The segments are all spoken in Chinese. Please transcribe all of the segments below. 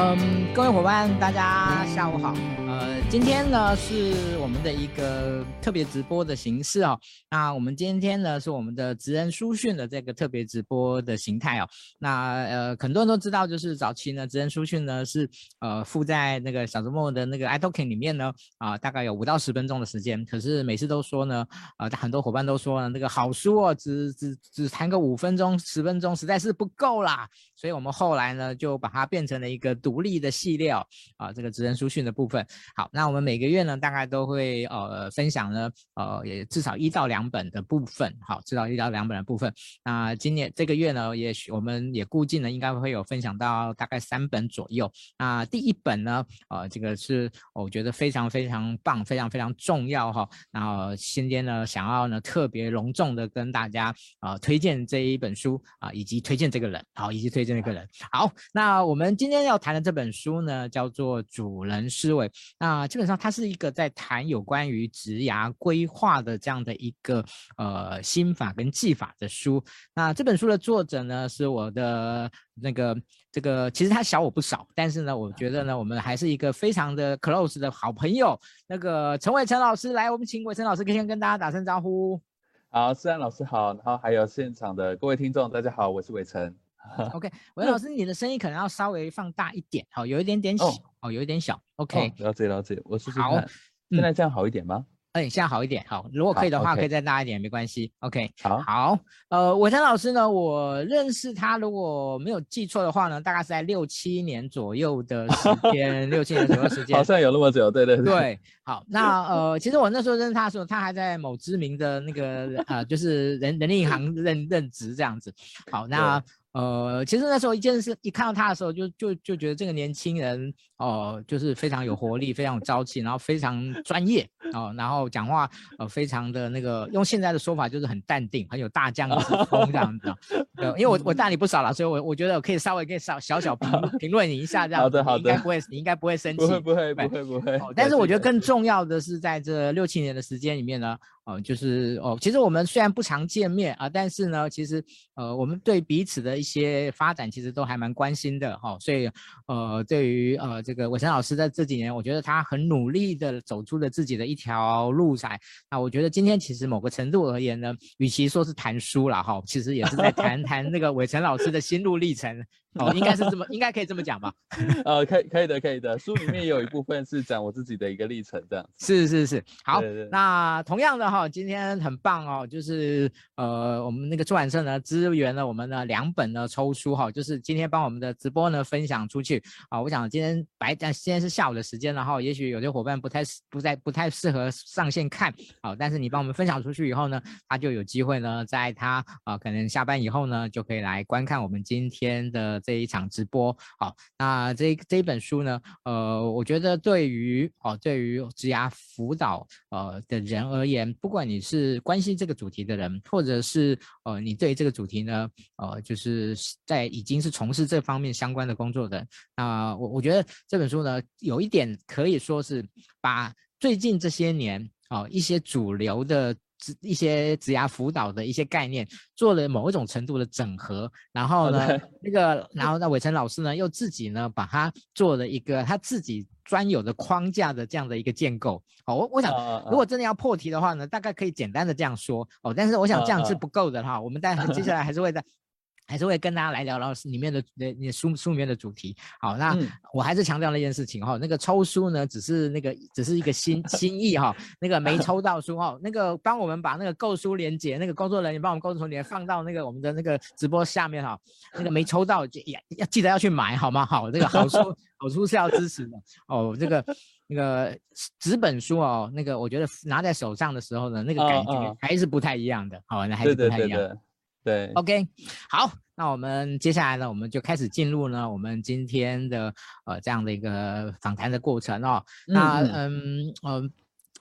嗯，各位伙伴，大家下午好。呃，今天呢是我们的一个特别直播的形式哦。那我们今天呢是我们的职人书讯的这个特别直播的形态哦。那呃，很多人都知道，就是早期呢职人书讯呢是呃附在那个小周末的那个 iTalking 里面呢啊、呃，大概有五到十分钟的时间。可是每次都说呢，呃，很多伙伴都说呢，那个好书哦，只只只谈个五分钟、十分钟，实在是不够啦。所以我们后来呢就把它变成了一个独立的系列哦，啊，这个职人书讯的部分。好，那我们每个月呢，大概都会呃分享呢，呃，也至少一到两本的部分。好，至少一到两本的部分。那今年这个月呢，也许我们也估计呢，应该会有分享到大概三本左右。那第一本呢，呃，这个是我觉得非常非常棒，非常非常重要哈。然后今天呢，想要呢特别隆重的跟大家啊、呃、推荐这一本书啊、以及推荐这个人，好，以及推荐这个人。好，那我们今天要谈的这本书呢，叫做《主人思维》。那基本上它是一个在谈有关于职涯规划的这样的一个呃心法跟技法的书。那这本书的作者呢，是我的那个这个，其实他小我不少，但是呢，我觉得呢，我们还是一个非常的 close 的好朋友。那个陈伟成老师来，我们请伟成老师先跟大家打声招呼。好，思安老师好，然后还有现场的各位听众，大家好，我是伟成。OK，伟成老师，你的声音可能要稍微放大一点，好，有一点点小，哦，哦有一点小。OK，哦，了解了解，我试试看。好，现在这样好一点吗？哎，现在好一点。好，如果可以的话，可以再大一点，没关系。OK，好，好。呃，伟成老师呢，我认识他，如果没有记错的话呢，大概是在六七年左右的时 间，六七年左右的时间，好像有那么久，对对对。对，好，那呃，其实我那时候认识他的时候，他还在某知名的那个呃，就是人人力银行任任职这样子。好，那。呃，其实那时候一件事，一看到他的时候就，就就就觉得这个年轻人哦、呃，就是非常有活力，非常有朝气，然后非常专业哦、呃，然后讲话呃非常的那个，用现在的说法就是很淡定，很有大将之风这样子。对，因为我我大你不少了，所以我我觉得我可以稍微可以少小小评评论你一下这样。好的好的。应该不会，你应该不会生气。不会不会不会不会。但是我觉得更重要的是，在这六七年的时间里面呢。哦，就是哦，其实我们虽然不常见面啊，但是呢，其实呃，我们对彼此的一些发展其实都还蛮关心的哈、哦。所以呃，对于呃这个伟成老师在这几年，我觉得他很努力的走出了自己的一条路来。那我觉得今天其实某个程度而言呢，与其说是谈书了哈、哦，其实也是在谈 谈那个伟成老师的心路历程。哦，应该是这么，应该可以这么讲吧？呃，可以，可以的，可以的。书里面有一部分是讲我自己的一个历程，这样子。是是是，好。对对对，那同样的哈，今天很棒哦，就是呃，我们那个出版社呢支援了我们的两本呢抽书哈，就是今天帮我们的直播呢分享出去啊。我想今天白天，今天是下午的时间，然后也许有些伙伴不太不太不太适合上线看，好，但是你帮我们分享出去以后呢，他就有机会呢，在他啊可能下班以后呢，就可以来观看我们今天的。这一场直播，好，那这这本书呢，呃，我觉得对于哦，对于职涯辅导呃的人而言，不管你是关心这个主题的人，或者是呃你对这个主题呢，呃，就是在已经是从事这方面相关的工作的，那我我觉得这本书呢，有一点可以说是把最近这些年啊、一些主流的。一些职涯辅导的一些概念，做了某一种程度的整合，然后呢，那个，然后那伟成老师呢，又自己呢，把它做了一个他自己专有的框架的这样的一个建构。哦，我我想，如果真的要破题的话呢，大概可以简单的这样说。哦，但是我想这样是不够的哈，我们待会 接下来还是会在。还是会跟大家来聊聊里面的那那书书里面的主题。好，那我还是强调那件事情哈，那个抽书呢，只是那个只是一个心心意哈，那个没抽到书哈，那个帮我们把那个购书链接，那个工作人员帮我们购书链接放到那个我们的那个直播下面哈，那个没抽到就要要记得要去买好吗？好，这个好书 好书是要支持的哦，这个那个纸本书哦，那个我觉得拿在手上的时候呢，那个感觉还是不太一样的，好，那还是不太一样。对，OK，好，那我们接下来呢，我们就开始进入呢，我们今天的呃这样的一个访谈的过程哦。嗯那嗯嗯、呃，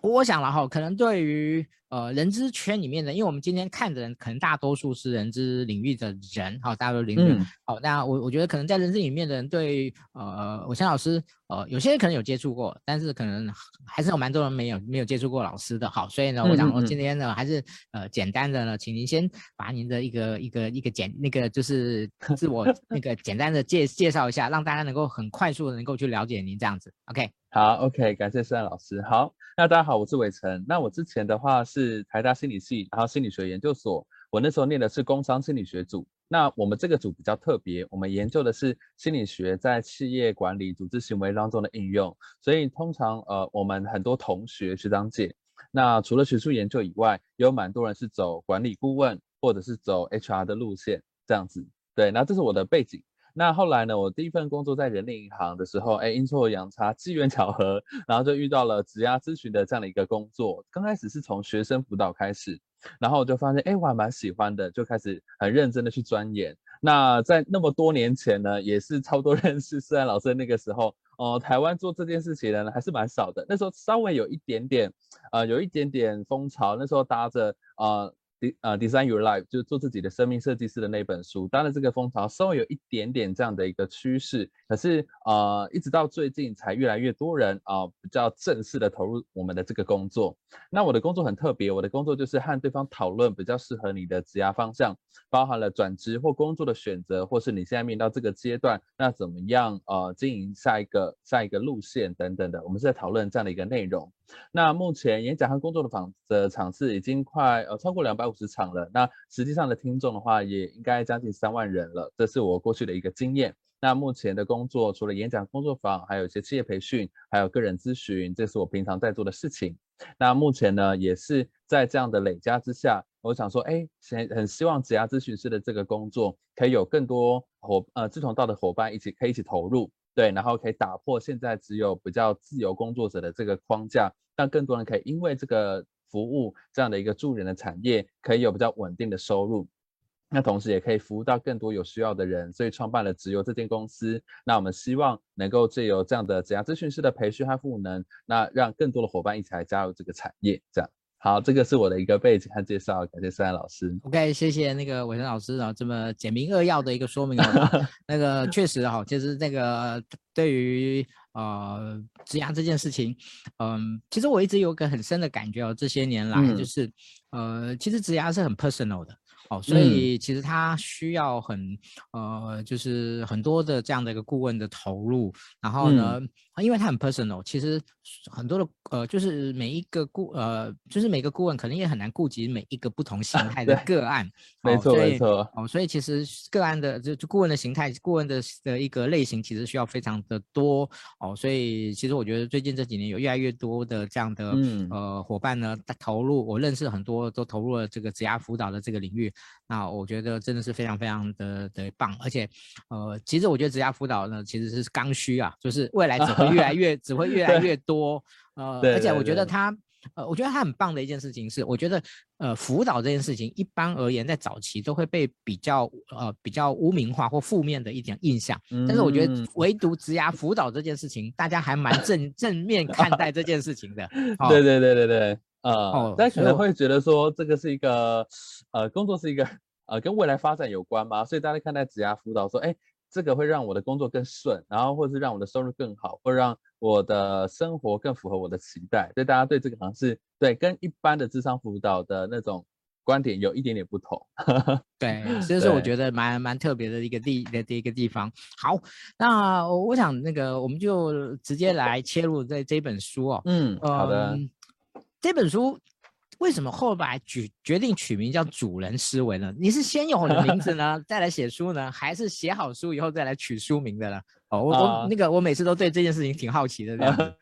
我想了哈，可能对于呃人资圈里面的，因为我们今天看的人，可能大多数是人资领域的人，好，大多领域。好、嗯，那我我觉得可能在人资里面的人对，对呃，我先老师呃，有些人可能有接触过，但是可能还是有蛮多人没有没有接触过老师的。好，所以呢，我想说今天呢，还是呃简单的呢，请您先把您的一个一个一个简那个就是 自我那个简单的介介绍一下，让大家能够很快速的能够去了解您这样子。OK，好，OK，感谢思翰老师。好，那大家好，我是伟成。那我之前的话是是台大心理系，然后心理学研究所。我那时候念的是工商心理学组，那我们这个组比较特别，我们研究的是心理学在企业管理、组织行为当中的应用。所以通常呃，我们很多同学学长姐，那除了学术研究以外，有蛮多人是走管理顾问或者是走 HR 的路线这样子。对，那这是我的背景。那后来呢，我第一份工作在人力银行的时候，哎，阴错阳差，机缘巧合，然后就遇到了职涯咨询的这样的一个工作。刚开始是从学生辅导开始。然后我就发现，哎，我还蛮喜欢的，就开始很认真的去钻研。那在那么多年前呢，也是差不多 认识施然老师那个时候，哦、呃，台湾做这件事情的人还是蛮少的。那时候稍微有一点点，呃，有一点点风潮。那时候搭着，呃。呃，Design Your Life 就是做自己的生命设计师的那本书，当然这个风潮稍微有一点点这样的一个趋势，可是呃，一直到最近才越来越多人啊、比较正式的投入我们的这个工作。那我的工作很特别，我的工作就是和对方讨论比较适合你的职涯方向，包含了转职或工作的选择，或是你现在面临到这个阶段，那怎么样呃经营下一个下一个路线等等的，我们是在讨论这样的一个内容。那目前演讲和工作的访的场次已经快呃超过两百五十场了，那实际上的听众的话也应该将近三万人了，这是我过去的一个经验。那目前的工作除了演讲工作坊，还有一些企业培训，还有个人咨询，这是我平常在做的事情。那目前呢，也是在这样的累加之下，我想说，哎，很很希望职涯咨询师的这个工作可以有更多伙呃志同道的伙伴一起可以一起投入。对，然后可以打破现在只有比较自由工作者的这个框架，让更多人可以因为这个服务这样的一个助人的产业，可以有比较稳定的收入。那同时也可以服务到更多有需要的人，所以创办了职游这间公司。那我们希望能够借由这样的职涯咨询师的培训和赋能，那让更多的伙伴一起来加入这个产业，这样。好，这个是我的一个背景和介绍，感谢思翰老师。OK，谢谢那个伟成老师啊，这么简明扼要的一个说明。那个确实哈，其实那个对于呃职涯这件事情，嗯、呃，其实我一直有个很深的感觉哦，这些年来就是、嗯、呃，其实职涯是很 personal 的。哦，所以其实他需要很呃，就是很多的这样的一个顾问的投入，然后呢，嗯、因为他很 personal，其实很多的呃，就是每一个顾呃，就是每个顾问可能也很难顾及每一个不同形 态的个案，没错没错。哦，所以其实个案的就就顾问的形态，顾问的的一个类型，其实需要非常的多哦。所以其实我觉得最近这几年有越来越多的这样的、嗯、呃伙伴呢投入，我认识很多都投入了这个职涯辅导的这个领域。那我觉得真的是非常非常的的棒，而且，呃，其实我觉得职涯辅导呢，其实是刚需啊，就是未来只会越来 越，只会越来越多，呃，而且我觉得他，呃，我觉得他很棒的一件事情是，我觉得，呃，辅导这件事情一般而言在早期都会被比较，呃，比较污名化或负面的一点印象，但是我觉得唯独职涯辅导这件事情，大家还蛮正 正面看待这件事情的，哦、对对对对对。呃，哦、但可能会觉得说这个是一个，呃，工作是一个，呃，跟未来发展有关嘛，所以大家看待职涯辅导说，哎，这个会让我的工作更顺，然后或是让我的收入更好，或让我的生活更符合我的期待，所以大家对这个好像是对跟一般的智商辅导的那种观点有一点点不同。对，这是我觉得蛮蛮特别的一个地的一个地方。好，那我想那个我们就直接 来切入这这本书哦。嗯，好的。嗯这本书为什么后来决决定取名叫《主人思维》呢？你是先有了名字呢，再来写书呢，还是写好书以后再来取书名的呢？哦，我、uh, 我那个我每次都对这件事情挺好奇的这样子。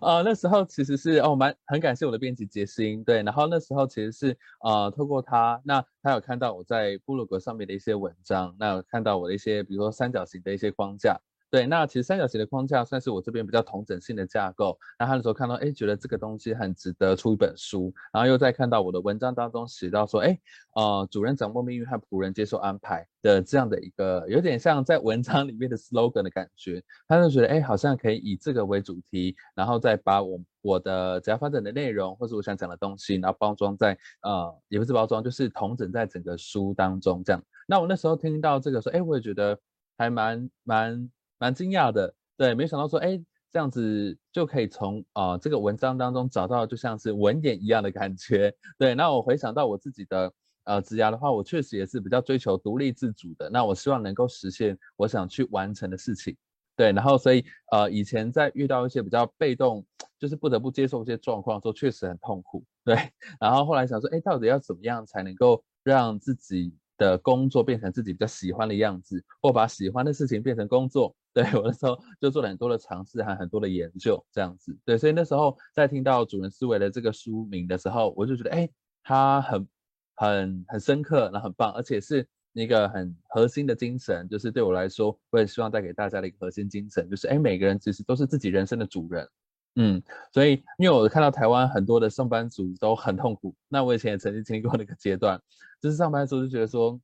呃，那时候其实是哦，蛮很感谢我的编辑杰心，对，然后那时候其实是呃，透过他，那他有看到我在部落格上面的一些文章，那有看到我的一些，比如说三角形的一些框架。对，那其实三角形的框架算是我这边比较统整性的架构。然后他那时候看到，哎，觉得这个东西很值得出一本书。然后又再看到我的文章当中写到说，哎，呃，主人掌握命运和仆人接受安排的这样的一个，有点像在文章里面的 slogan 的感觉。他就觉得，哎，好像可以以这个为主题，然后再把我我的职涯发展的内容，或是我想讲的东西，然后包装在，呃，也不是包装，就是同整在整个书当中这样。那我那时候听到这个说，哎，我也觉得还蛮蛮。蛮惊讶的，对，没想到说，哎，这样子就可以从啊、呃、这个文章当中找到就像是文眼一样的感觉。对，那我回想到我自己的呃职涯的话，我确实也是比较追求独立自主的。那我希望能够实现我想去完成的事情。对，然后所以呃以前在遇到一些比较被动，就是不得不接受一些状况的时候，确实很痛苦。对，然后后来想说，哎，到底要怎么样才能够让自己的工作变成自己比较喜欢的样子，或把喜欢的事情变成工作。对，我那时候就做了很多的尝试，还很多的研究，这样子。对，所以那时候在听到主人思维的这个书名的时候，我就觉得，哎，它很、很、很深刻，然后很棒，而且是一个很核心的精神。就是对我来说，我也希望带给大家的一个核心精神，就是，哎，每个人其实都是自己人生的主人。嗯，所以因为我看到台湾很多的上班族都很痛苦，那我以前也曾经经历过那个阶段，就是上班族就觉得说，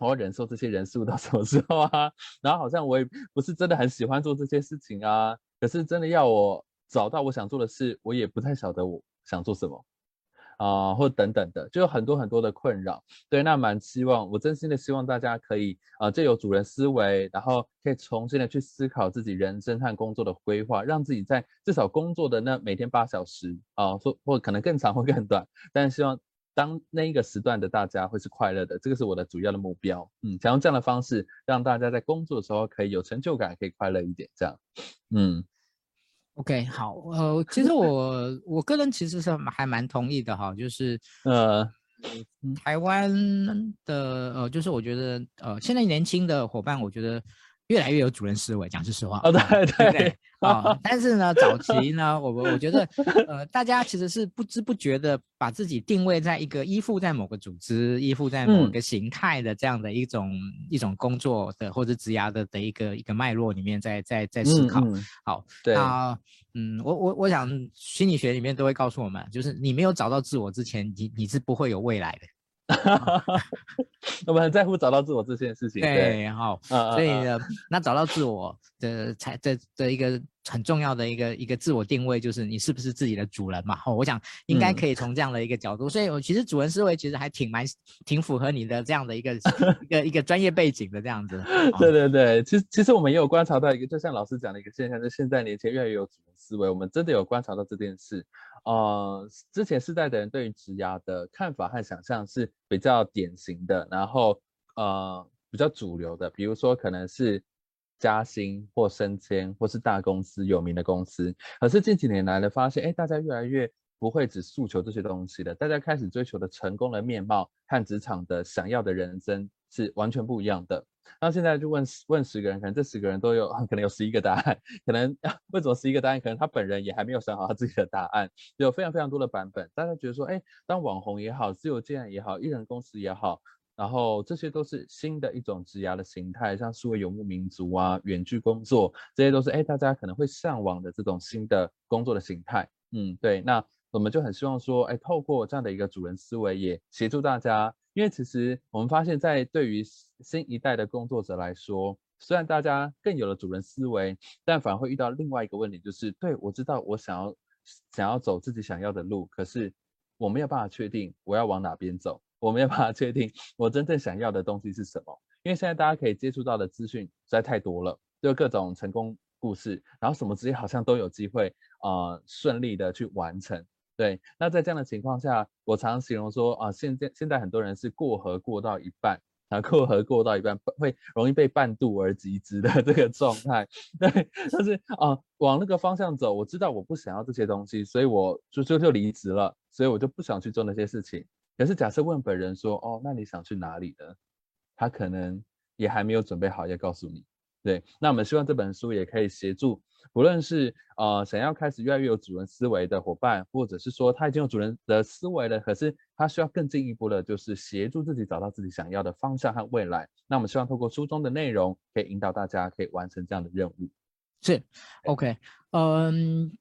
我要忍受这些人事物到什么时候 啊？然后好像我也不是真的很喜欢做这些事情啊，可是真的要我找到我想做的事，我也不太晓得我想做什么。啊、或等等的，就有很多很多的困扰。对，那蛮希望，我真心的希望大家可以啊，借、呃、由主人思维，然后可以重新的去思考自己人生和工作的规划，让自己在至少工作的那每天八小时啊，或、或可能更长或更短，但希望当那一个时段的大家会是快乐的，这个是我的主要的目标。嗯，想用这样的方式让大家在工作的时候可以有成就感，可以快乐一点，这样。嗯。OK，好，呃，其实我我个人其实是还蛮同意的哈，就是 呃，台湾的呃，就是我觉得呃，现在年轻的伙伴，我觉得。越来越有主人思维，讲句实话。哦，对对对，啊、哦，但是呢，早期呢，我我觉得，呃，大家其实是不知不觉的把自己定位在一个依附在某个组织、依附在某个形态的这样的一种、嗯、一种工作的或者职涯的的一个一个脉络里面在，在在在思考。嗯嗯、好，对啊，嗯，我我我想心理学里面都会告诉我们，就是你没有找到自我之前，你你是不会有未来的。我们很在乎找到自我这件事情。对，好，所以呢，那找到自我的才这这一个很重要的一个一个自我定位，就是你是不是自己的主人嘛？哦，我想应该可以从这样的一个角度。嗯、所以，我其实主人思维其实还挺蛮挺符合你的这样的一个一个一个专业背景的这样子。对对对，其实其实我们也有观察到一个，就像老师讲的一个现象，就现在年轻人越来越有主人思维，我们真的有观察到这件事。呃，之前世代的人对于职涯的看法和想象是比较典型的，然后呃比较主流的，比如说可能是加薪或升迁，或是大公司有名的公司。可是近几年来呢，发现哎，大家越来越不会只诉求这些东西了，大家开始追求的成功的面貌和职场的想要的人生是完全不一样的。那现在就问问十个人，可能这十个人都有 可能有十一个答案，可能为什么十一个答案？可能他本人也还没有想好他自己的答案，有非常非常多的版本。大家觉得说，哎，当网红也好，自由接案也好，艺人公司也好，然后这些都是新的一种职涯的形态，像数位游牧民族啊、远距工作，这些都是哎大家可能会向往的这种新的工作的形态。嗯，对。那我们就很希望说，哎，透过这样的一个主人思维，也协助大家。因为其实我们发现，在对于新一代的工作者来说，虽然大家更有了主人思维，但反而会遇到另外一个问题，就是对，我知道我想要想要走自己想要的路，可是我没有办法确定我要往哪边走，我没有办法确定我真正想要的东西是什么。因为现在大家可以接触到的资讯实在太多了，就各种成功故事，然后什么职业好像都有机会呃顺利的去完成。对，那在这样的情况下，我常形容说啊，现在现在很多人是过河过到一半啊，过河过到一半会容易被半渡而击之的 这个状态。对，就是啊，往那个方向走，我知道我不想要这些东西，所以我就就就离职了，所以我就不想去做那些事情。可是假设问本人说，哦，那你想去哪里呢？他可能也还没有准备好要告诉你。对，那我们希望这本书也可以协助。不论是呃想要开始越来越有主人思维的伙伴，或者是说他已经有主人的思维了，可是他需要更进一步的，就是协助自己找到自己想要的方向和未来。那我们希望透过书中的内容，可以引导大家可以完成这样的任务。是，OK，嗯。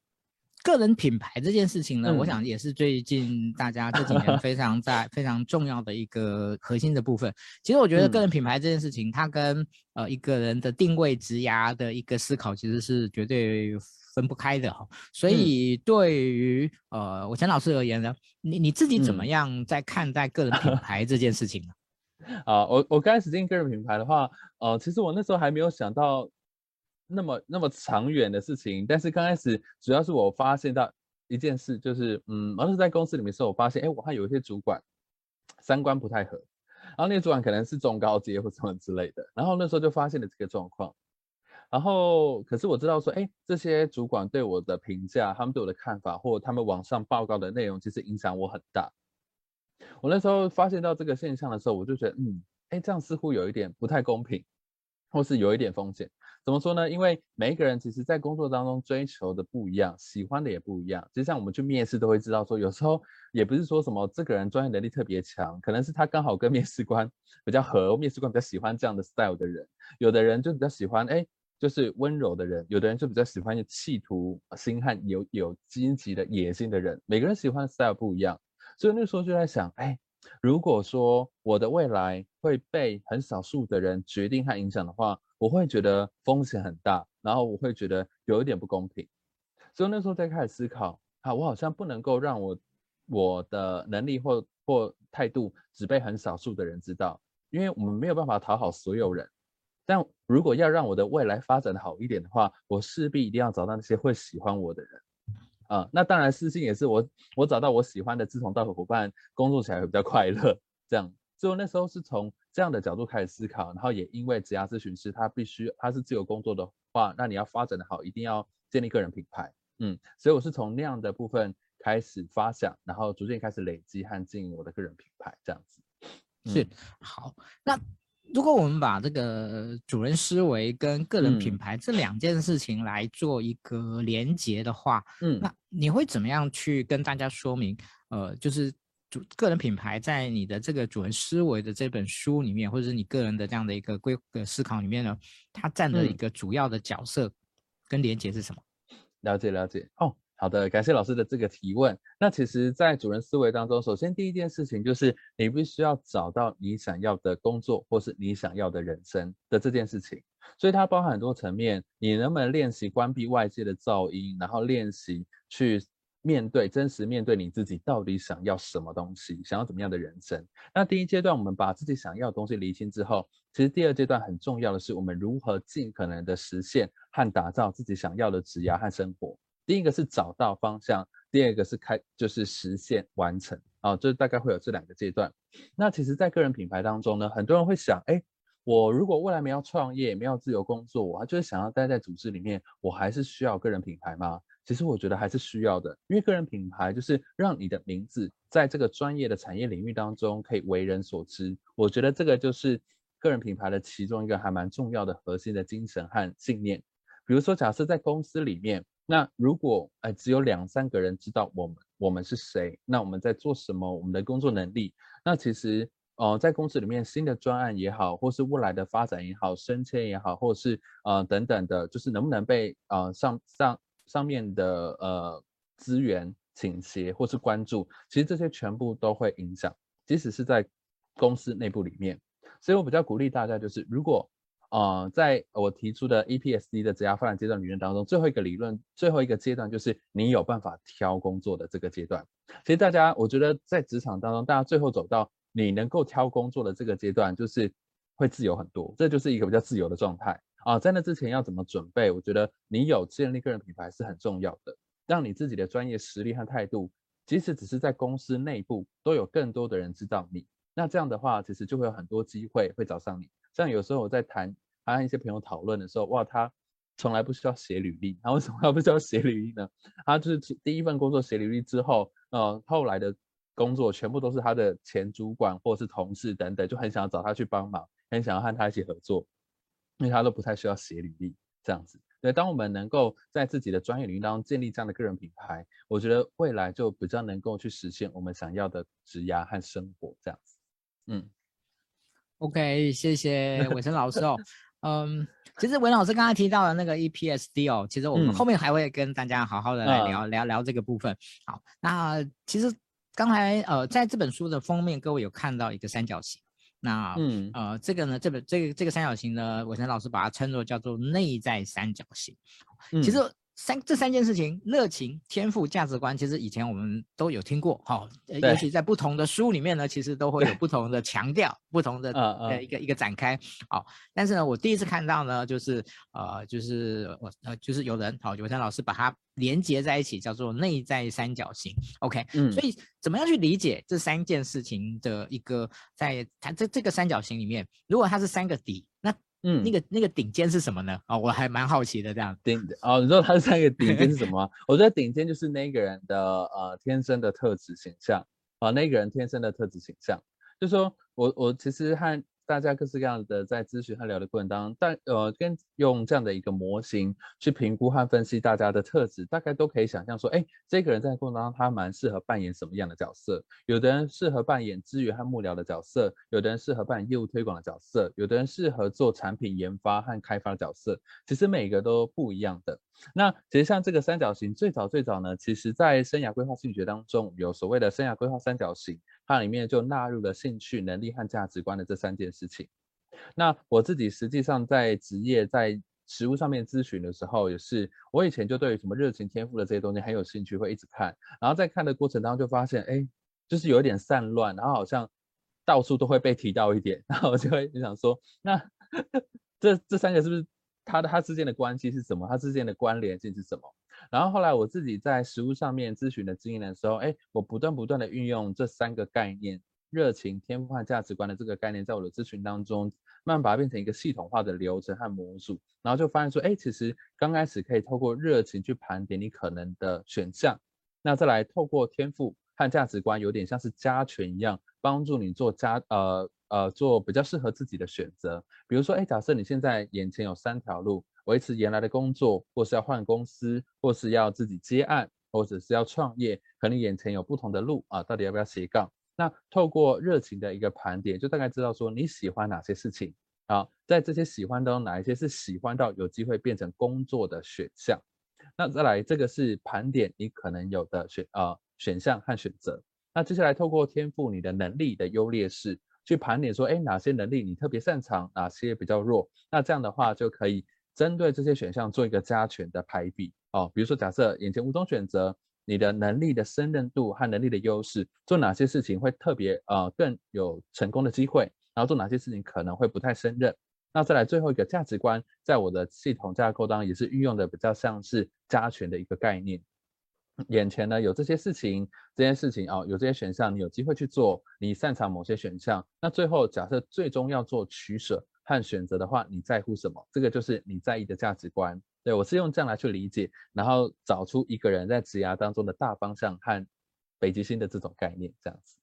个人品牌这件事情呢，嗯、我想也是最近大家这几年非常在 非常重要的一个核心的部分。其实我觉得个人品牌这件事情，嗯、它跟呃一个人的定位、职涯的一个思考，其实是绝对分不开的哈。所以对于、嗯、呃我陈老师而言呢，你你自己怎么样在看待个人品牌这件事情呢？啊、嗯，我我刚开始进个人品牌的话，呃，其实我那时候还没有想到。那么那么长远的事情。但是刚开始主要是我发现到一件事，就是嗯，而是在公司里面的时候，我发现哎，我还有一些主管三观不太合，然后那些主管可能是中高阶或什么之类的，然后那时候就发现了这个状况。然后，可是我知道说，哎，这些主管对我的评价，他们对我的看法，或他们往上报告的内容，其实影响我很大。我那时候发现到这个现象的时候，我就觉得，嗯，哎，这样似乎有一点不太公平，或是有一点风险。怎么说呢？因为每一个人其实在工作当中追求的不一样，喜欢的也不一样。就像我们去面试都会知道说，有时候也不是说什么这个人专业能力特别强，可能是他刚好跟面试官比较合，面试官比较喜欢这样的 style 的人。有的人就比较喜欢，哎。就是温柔的人，有的人就比较喜欢有企图心和有有积极的野心的人。每个人喜欢的 style 不一样，所以那时候就在想，哎，如果说我的未来会被很少数的人决定和影响的话，我会觉得风险很大，然后我会觉得有一点不公平。所以那时候在开始思考，啊，我好像不能够让我我的能力或或态度只被很少数的人知道，因为我们没有办法讨好所有人。但如果要让我的未来发展的好一点的话，我势必一定要找到那些会喜欢我的人，啊，那当然私信也是我，我找到我喜欢的志同道合伙伴，工作起来会比较快乐。这样，所以那时候是从这样的角度开始思考，然后也因为职涯咨询师他必须他是自由工作的话，那你要发展的好，一定要建立个人品牌，嗯，所以我是从那样的部分开始发想，然后逐渐开始累积和经营我的个人品牌，这样子，嗯、是好那。如果我们把这个主人思维跟个人品牌这两件事情来做一个连结的话，嗯，那你会怎么样去跟大家说明？呃，就是主个人品牌在你的这个主人思维的这本书里面，或者是你个人的这样的一个规呃思考里面呢，它占的一个主要的角色跟连接是什么？了解了解哦。好的，感谢老师的这个提问。那其实，在主人思维当中，首先第一件事情就是你必须要找到你想要的工作，或是你想要的人生的这件事情。所以它包含很多层面，你能不能练习关闭外界的噪音，然后练习去面对真实面对你自己到底想要什么东西，想要怎么样的人生。那第一阶段，我们把自己想要的东西厘清之后，其实第二阶段很重要的是，我们如何尽可能的实现和打造自己想要的职业和生活。第一个是找到方向，第二个是开，就是实现完成啊，就大概会有这两个阶段。那其实，在个人品牌当中呢，很多人会想，哎，我如果未来没有创业，没有自由工作，我就是想要待在组织里面，我还是需要个人品牌吗？其实我觉得还是需要的，因为个人品牌就是让你的名字在这个专业的产业领域当中可以为人所知。我觉得这个就是个人品牌的其中一个还蛮重要的核心的精神和信念。比如说，假设在公司里面。那如果哎，只有两三个人知道我们我们是谁，那我们在做什么，我们的工作能力，那其实呃在公司里面新的专案也好，或是未来的发展也好，升迁也好，或是呃等等的，就是能不能被呃上上上面的呃资源倾斜或是关注，其实这些全部都会影响，即使是在公司内部里面。所以我比较鼓励大家，就是如果。呃，在我提出的 EPSD 的职业发展阶段理论当中，最后一个理论，最后一个阶段就是你有办法挑工作的这个阶段。其实大家，我觉得在职场当中，大家最后走到你能够挑工作的这个阶段，就是会自由很多，这就是一个比较自由的状态啊。在那之前要怎么准备？我觉得你有建立个人品牌是很重要的，让你自己的专业实力和态度，即使只是在公司内部，都有更多的人知道你。那这样的话，其实就会有很多机会会找上你。像有时候我在谈，和一些朋友讨论的时候，哇，他从来不需要写履历，他为什么要 不需要写履历呢？他就是第一份工作写履历之后，呃，后来的工作全部都是他的前主管或者是同事等等，就很想要找他去帮忙，很想要和他一起合作，因为他都不太需要写履历这样子。对，当我们能够在自己的专业领域当中建立这样的个人品牌，我觉得未来就比较能够去实现我们想要的职涯和生活这样子。嗯。OK，谢谢伟成老师哦。嗯，其实伟老师刚才提到的那个 EPSD 哦，其实我们后面还会跟大家好好的来聊、嗯、聊聊这个部分。好，那其实刚才呃，在这本书的封面，各位有看到一个三角形。那嗯。呃，这个呢，这个这个这个三角形呢，伟成老师把它称作叫做内在三角形。其实三这三件事情，热情、天赋、价值观，其实以前我们都有听过，哈，尤其在不同的书里面呢，其实都会有不同的强调，不同的 呃一个一个展开，好，但是呢，我第一次看到呢，就是呃就是我呃就是有人，好，伟成老师把它连接在一起，叫做内在三角形，OK，嗯，所以怎么样去理解这三件事情的一个在它这这个三角形里面，如果它是三个底，那嗯，那个那个顶尖是什么呢？啊、哦，我还蛮好奇的。这样顶哦，你说他是那个顶尖是什么？我觉得顶尖就是那个人的呃天生的特质形象啊、呃，那个人天生的特质形象，就是说我我其实和。大家各式各样的在咨询和聊的过程当中，但呃，跟用这样的一个模型去评估和分析大家的特质，大概都可以想象说，哎，这个人在过程当中他蛮适合扮演什么样的角色？有的人适合扮演资源和幕僚的角色，有的人适合扮演业务推广的角色，有的人适合做产品研发和开发的角色。其实每个都不一样的。那其实像这个三角形，最早最早呢，其实在生涯规划心理学当中有所谓的生涯规划三角形。它里面就纳入了兴趣、能力和价值观的这三件事情。那我自己实际上在职业、在实务上面咨询的时候，也是我以前就对于什么热情、天赋的这些东西很有兴趣，会一直看。然后在看的过程当中就发现，哎，就是有一点散乱，然后好像到处都会被提到一点。然后我就会想说，那 这这三个是不是它的它之间的关系是什么？它之间的关联性是什么？然后后来我自己在实务上面咨询的经验的时候，哎，我不断不断的运用这三个概念，热情、天赋和价值观的这个概念，在我的咨询当中，慢慢把它变成一个系统化的流程和模组，然后就发现说，哎，其实刚开始可以透过热情去盘点你可能的选项，那再来透过天赋和价值观，有点像是加权一样，帮助你做加呃呃做比较适合自己的选择。比如说，哎，假设你现在眼前有三条路。维持原来的工作，或是要换公司，或是要自己接案，或者是要创业，可能眼前有不同的路啊，到底要不要斜杠？那透过热情的一个盘点，就大概知道说你喜欢哪些事情啊，在这些喜欢当中，哪一些是喜欢到有机会变成工作的选项？那再来，这个是盘点你可能有的选啊选项和选择。那接下来透过天赋你的能力的优劣势，去盘点说，哎，哪些能力你特别擅长，哪些比较弱？那这样的话就可以。针对这些选项做一个加权的排比哦，比如说假设眼前五种选择，你的能力的胜任度和能力的优势，做哪些事情会特别呃更有成功的机会，然后做哪些事情可能会不太胜任。那再来最后一个价值观，在我的系统架构当中也是运用的比较像是加权的一个概念。眼前呢有这些事情，这些事情哦有这些选项，你有机会去做，你擅长某些选项。那最后假设最终要做取舍。和选择的话，你在乎什么？这个就是你在意的价值观。对，我是用这样来去理解，然后找出一个人在职涯当中的大方向和北极星的这种概念，这样子。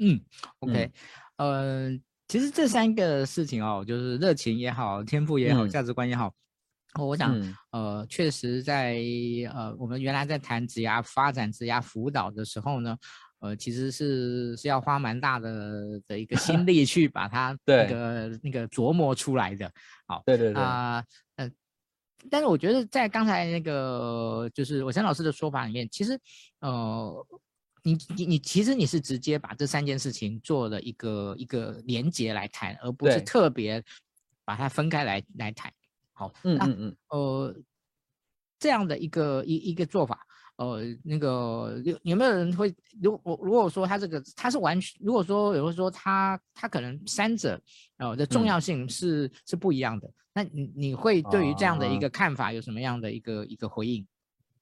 嗯，OK，嗯、呃，其实这三个事情哦，就是热情也好，天赋也好，价、嗯、值观也好，我想，嗯、呃，确实在呃，我们原来在谈职涯发展、职涯辅导的时候呢。呃，其实是是要花蛮大的的一个心 力去把它那个那个琢磨出来的。好，对对对啊，呃，但是我觉得在刚才那个就是伟成老师的说法里面，其实呃，你你你其实你是直接把这三件事情做了一个一个连接来谈，而不是特别把它分开来来谈。好，嗯嗯嗯，呃，这样的一个一一个做法。呃，那个有有没有人会？如果如果说他这个他是完全，如果说有人说他他可能三者呃的重要性是、嗯、是不一样的，那你你会对于这样的一个看法有什么样的一个、啊、一个回应？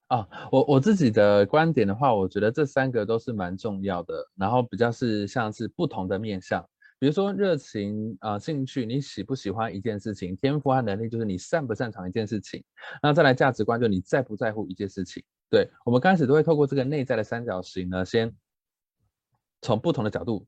啊，我我自己的观点的话，我觉得这三个都是蛮重要的，然后比较是像是不同的面向，比如说热情啊、呃、兴趣，你喜不喜欢一件事情？天赋和能力就是你擅不擅长一件事情，那再来价值观，就你在不在乎一件事情。对，我们刚开始都会透过这个内在的三角形呢，先从不同的角度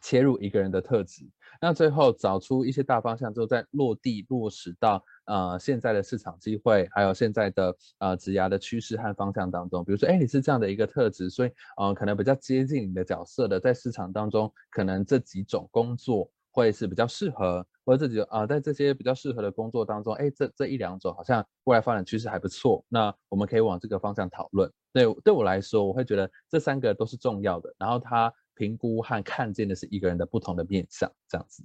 切入一个人的特质，那最后找出一些大方向之后，再落地落实到呃现在的市场机会，还有现在的呃职涯的趋势和方向当中。比如说，哎，你是这样的一个特质，所以呃可能比较接近你的角色的，在市场当中，可能这几种工作会是比较适合。或者自己啊，在这些比较适合的工作当中，哎，这这一两种好像未来发展趋势还不错，那我们可以往这个方向讨论。对，对我来说，我会觉得这三个都是重要的。然后他评估和看见的是一个人的不同的面相，这样子。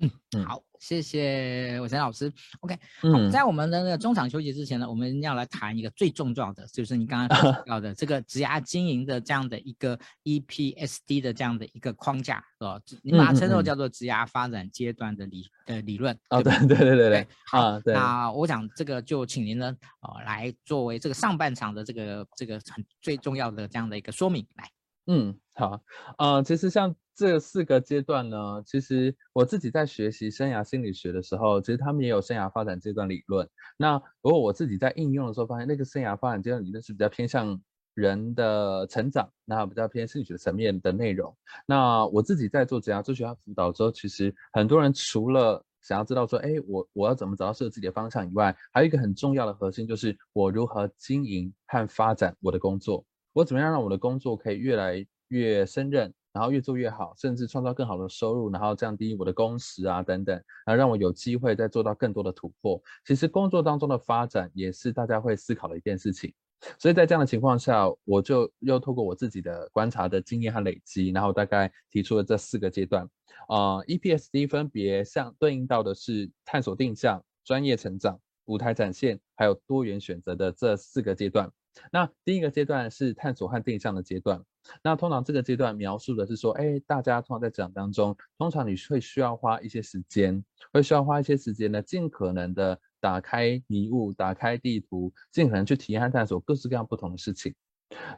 嗯，好，谢谢伟成老师。OK，嗯，在我们的那个中场休息之前呢，我们要来谈一个最重要的，就是你刚刚提 到的这个职涯经营的这样的一个 EPSD 的这样的一个框架，是吧？你把它称作叫做职涯发展阶段的理呃理论。哦，对对对对对。好，那我想这个就请您呢，呃，来作为这个上半场的这个这个很最重要的这样的一个说明来。嗯，好，呃，其实像这四个阶段呢，其实我自己在学习生涯心理学的时候，其实他们也有生涯发展阶段理论。那如果我自己在应用的时候，发现那个生涯发展阶段理论是比较偏向人的成长，那比较偏心理学层面的内容。那我自己在做职涯咨询和辅导之后，其实很多人除了想要知道说，哎，我我要怎么找到适合自己的方向以外，还有一个很重要的核心就是我如何经营和发展我的工作。我怎么样让我的工作可以越来越胜任，然后越做越好，甚至创造更好的收入，然后降低我的工时啊等等，然后让我有机会再做到更多的突破。其实工作当中的发展也是大家会思考的一件事情。所以在这样的情况下，我就又透过我自己的观察的经验和累积，然后大概提出了这四个阶段。啊、，EPSD 分别相对应到的是探索定向、专业成长、舞台展现，还有多元选择的这四个阶段。那第一个阶段是探索和定向的阶段。那通常这个阶段描述的是说，哎，大家通常在职场当中，通常你会需要花一些时间，会需要花一些时间呢，尽可能的打开迷雾，打开地图，尽可能去体验和探索各式各样不同的事情。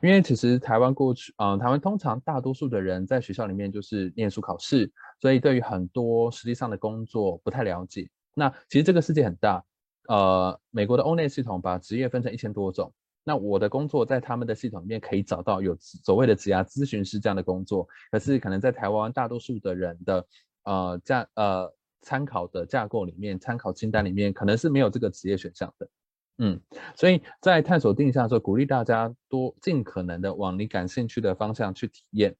因为其实台湾过去，嗯、台湾通常大多数的人在学校里面就是念书考试，所以对于很多实际上的工作不太了解。那其实这个世界很大，呃，美国的 O-NET 系统把职业分成一千多种。那我的工作在他们的系统里面可以找到有所谓的职涯咨询师这样的工作，可是可能在台湾大多数的人的呃架呃参考的架构里面，参考清单里面可能是没有这个职业选项的，嗯，所以在探索定向的时候，鼓励大家多尽可能的往你感兴趣的方向去体验。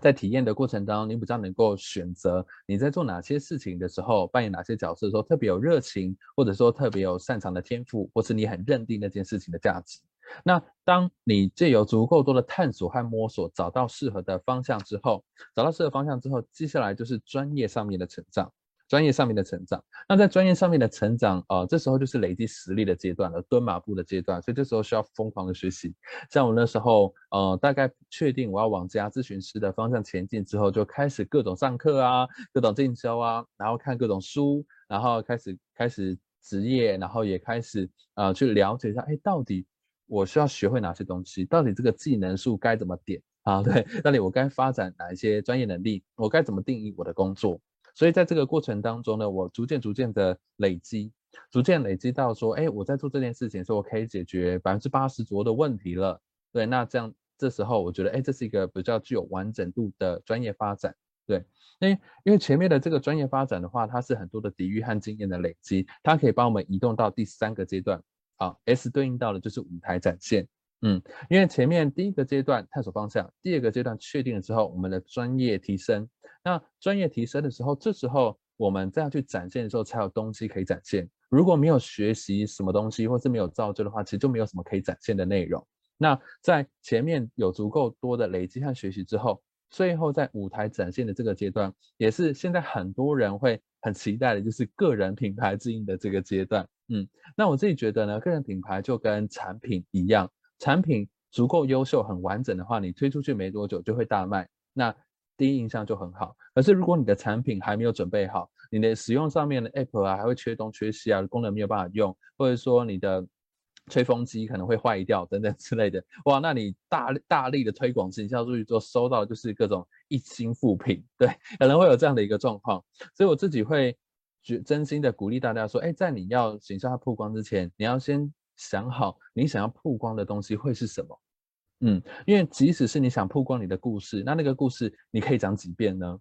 在体验的过程当中，你比较能够选择你在做哪些事情的时候，扮演哪些角色的时候特别有热情，或者说特别有擅长的天赋，或是你很认定那件事情的价值。那当你借由足够多的探索和摸索，找到适合的方向之后，找到适合方向之后，接下来就是专业上面的成长。专业上面的成长，那在专业上面的成长，呃，这时候就是累积实力的阶段了，蹲马步的阶段，所以这时候需要疯狂的学习。像我那时候，呃，大概确定我要往家咨询师的方向前进之后，就开始各种上课啊，各种进修啊，然后看各种书，然后开始开始职业，然后也开始呃去了解一下，哎，到底我需要学会哪些东西？到底这个技能树该怎么点啊？对，到底我该发展哪一些专业能力？我该怎么定义我的工作？所以在这个过程当中呢，我逐渐逐渐的累积，逐渐累积到说，哎，我在做这件事情的时候，我可以解决百分之八十左右的问题了。对，那这样这时候我觉得，哎，这是一个比较具有完整度的专业发展。对，因为因为前面的这个专业发展的话，它是很多的底蕴和经验的累积，它可以帮我们移动到第三个阶段。好，S 对应到的就是舞台展现。嗯，因为前面第一个阶段探索方向，第二个阶段确定了之后，我们的专业提升。那专业提升的时候，这时候我们再要去展现的时候，才有东西可以展现。如果没有学习什么东西，或是没有造就的话，其实就没有什么可以展现的内容。那在前面有足够多的累积和学习之后，最后在舞台展现的这个阶段，也是现在很多人会很期待的，就是个人品牌经营的这个阶段。嗯，那我自己觉得呢，个人品牌就跟产品一样。产品足够优秀、很完整的话，你推出去没多久就会大卖，那第一印象就很好。可是如果你的产品还没有准备好，你的使用上面的 App 啊还会缺东缺西啊，功能没有办法用，或者说你的吹风机可能会坏掉等等之类的，哇，那你大大力的推广营销出去之后，收到就是各种一星负评，对，可能会有这样的一个状况。所以我自己会觉真心的鼓励大家说，哎，在你要形象曝光之前，你要先。想好你想要曝光的东西会是什么？嗯，因为即使是你想曝光你的故事，那那个故事你可以讲几遍呢？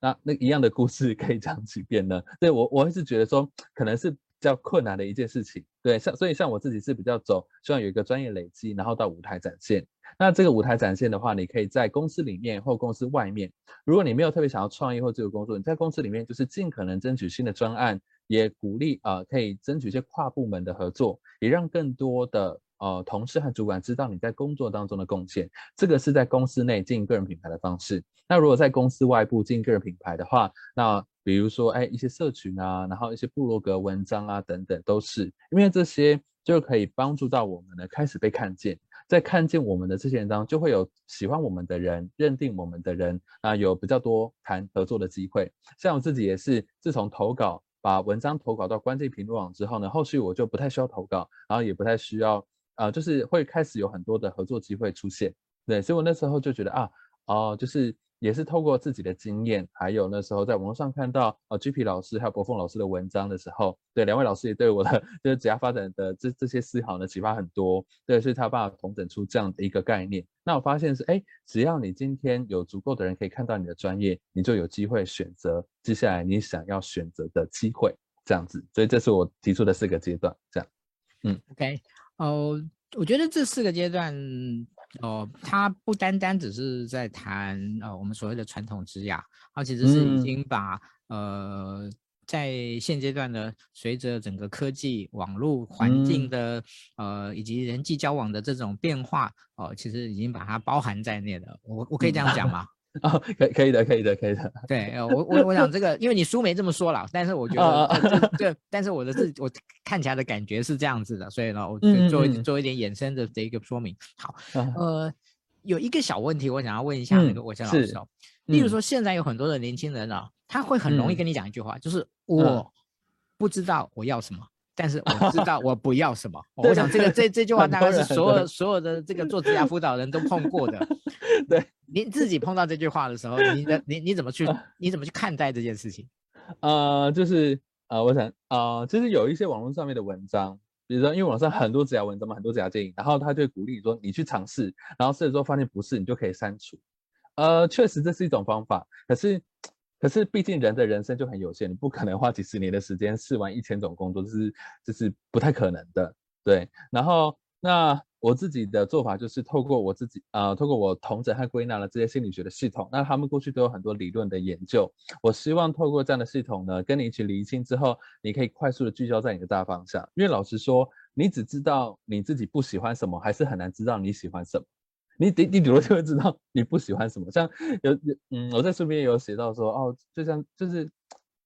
那那一样的故事 可以讲几遍呢？对，我我是觉得说，可能是比较困难的一件事情。对，像所以像我自己是比较走，希望有一个专业累积，然后到舞台展现。那这个舞台展现的话，你可以在公司里面或公司外面。如果你没有特别想要创业或自由工作，你在公司里面就是尽可能争取新的专案。也鼓励啊、呃，可以争取一些跨部门的合作，也让更多的呃同事和主管知道你在工作当中的贡献。这个是在公司内经营个人品牌的方式。那如果在公司外部经营个人品牌的话，那比如说哎一些社群啊，然后一些部落格文章啊等等，都是因为这些就可以帮助到我们呢开始被看见。在看见我们的这些人当中，就会有喜欢我们的人，认定我们的人啊，有比较多谈合作的机会。像我自己也是，自从投稿把文章投稿到关键评论网之后呢，后续我就不太需要投稿，然后也不太需要、呃，就是会开始有很多的合作机会出现。对，所以我那时候就觉得啊，哦、就是。也是透过自己的经验，还有那时候在网络上看到呃，G P 老师还有柏凤老师的文章的时候，对两位老师也对我的就是职业发展的这这些思考呢启发很多，对，所以他把统整出这样的一个概念。那我发现是，哎，只要你今天有足够的人可以看到你的专业，你就有机会选择接下来你想要选择的机会，这样子。所以这是我提出的四个阶段，这样。嗯，OK，哦，我觉得这四个阶段。哦，它不单单只是在谈呃我们所谓的传统职涯，他其实是已经把、嗯、呃在现阶段的随着整个科技网络环境的、嗯、呃以及人际交往的这种变化哦、呃，其实已经把它包含在内了。我我可以这样讲吗？嗯 哦，可以可以的，可以的，可以的。对，我我我想这个，因为你书没这么说了，但是我觉得，对，但是我的自我看起来的感觉是这样子的，所以呢，我就做做一点衍生的这一个说明。好，呃，有一个小问题，我想要问一下那个伟成老师哦，例如说现在有很多的年轻人啊，他会很容易跟你讲一句话，就是我不知道我要什么。但是我知道我不要什么，我想这个这这句话大概是所有所有的这个做职涯辅导人都碰过的。对，您自己碰到这句话的时候，你的你你怎么去 你怎么去看待这件事情？呃，就是呃，我想呃，就是有一些网络上面的文章，比如说因为网上很多职涯文章嘛，很多职涯建议，然后他就鼓励你说你去尝试，然后试了之后发现不是，你就可以删除。呃，确实这是一种方法，可是。可是，毕竟人的人生就很有限，你不可能花几十年的时间试完一千种工作，这是这是不太可能的。对，然后那我自己的做法就是透过我自己呃，透过我同整和归纳了这些心理学的系统，那他们过去都有很多理论的研究。我希望透过这样的系统呢，跟你一起厘清之后，你可以快速的聚焦在你的大方向。因为老实说，你只知道你自己不喜欢什么，还是很难知道你喜欢什么。你你你比如就会知道你不喜欢什么，像有有嗯，我在书边有写到说，哦，就像就是，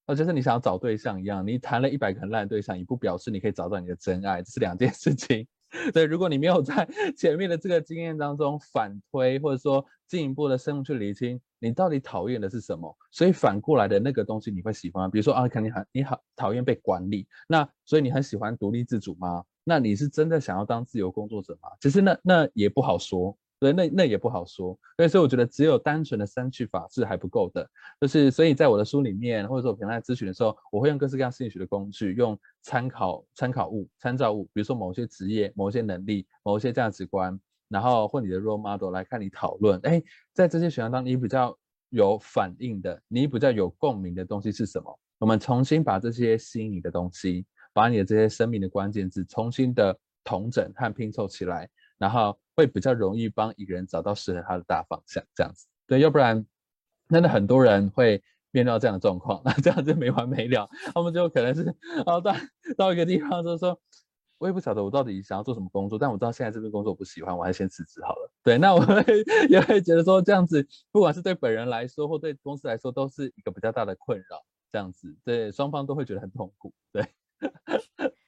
哦，就是你想要找对象一样，你谈了一百个烂对象，也不表示你可以找到你的真爱，这是两件事情。对，如果你没有在 前面的这个经验当中反推，或者说进一步的深入去理清，你到底讨厌的是什么，所以反过来的那个东西你会喜欢，比如说啊，肯定很你好讨厌被管理，那所以你很喜欢独立自主吗？那你是真的想要当自由工作者吗？其实那那也不好说。对，那那也不好说。所以我觉得只有单纯的删去法是还不够的。就是，所以在我的书里面，或者说我平常在咨询的时候，我会用各式各样心理学的工具，用参考参考物、参照物，比如说某些职业、某些能力、某些价值观，然后或你的 role model 来看你讨论。哎，在这些选项当中，你比较有反应的，你比较有共鸣的东西是什么？我们重新把这些吸引你的东西，把你的这些生命的关键字重新的统整和拼凑起来。然后会比较容易帮一个人找到适合他的大方向，这样子，对，要不然真的很多人会面临到这样的状况，那这样就没完没了。他们就可能是，哦，到到一个地方就是说，我也不晓得我到底想要做什么工作，但我知道现在这份工作我不喜欢，我还是先辞职好了。对，那我会也会觉得说这样子，不管是对本人来说或对公司来说，都是一个比较大的困扰。这样子，对，双方都会觉得很痛苦。对。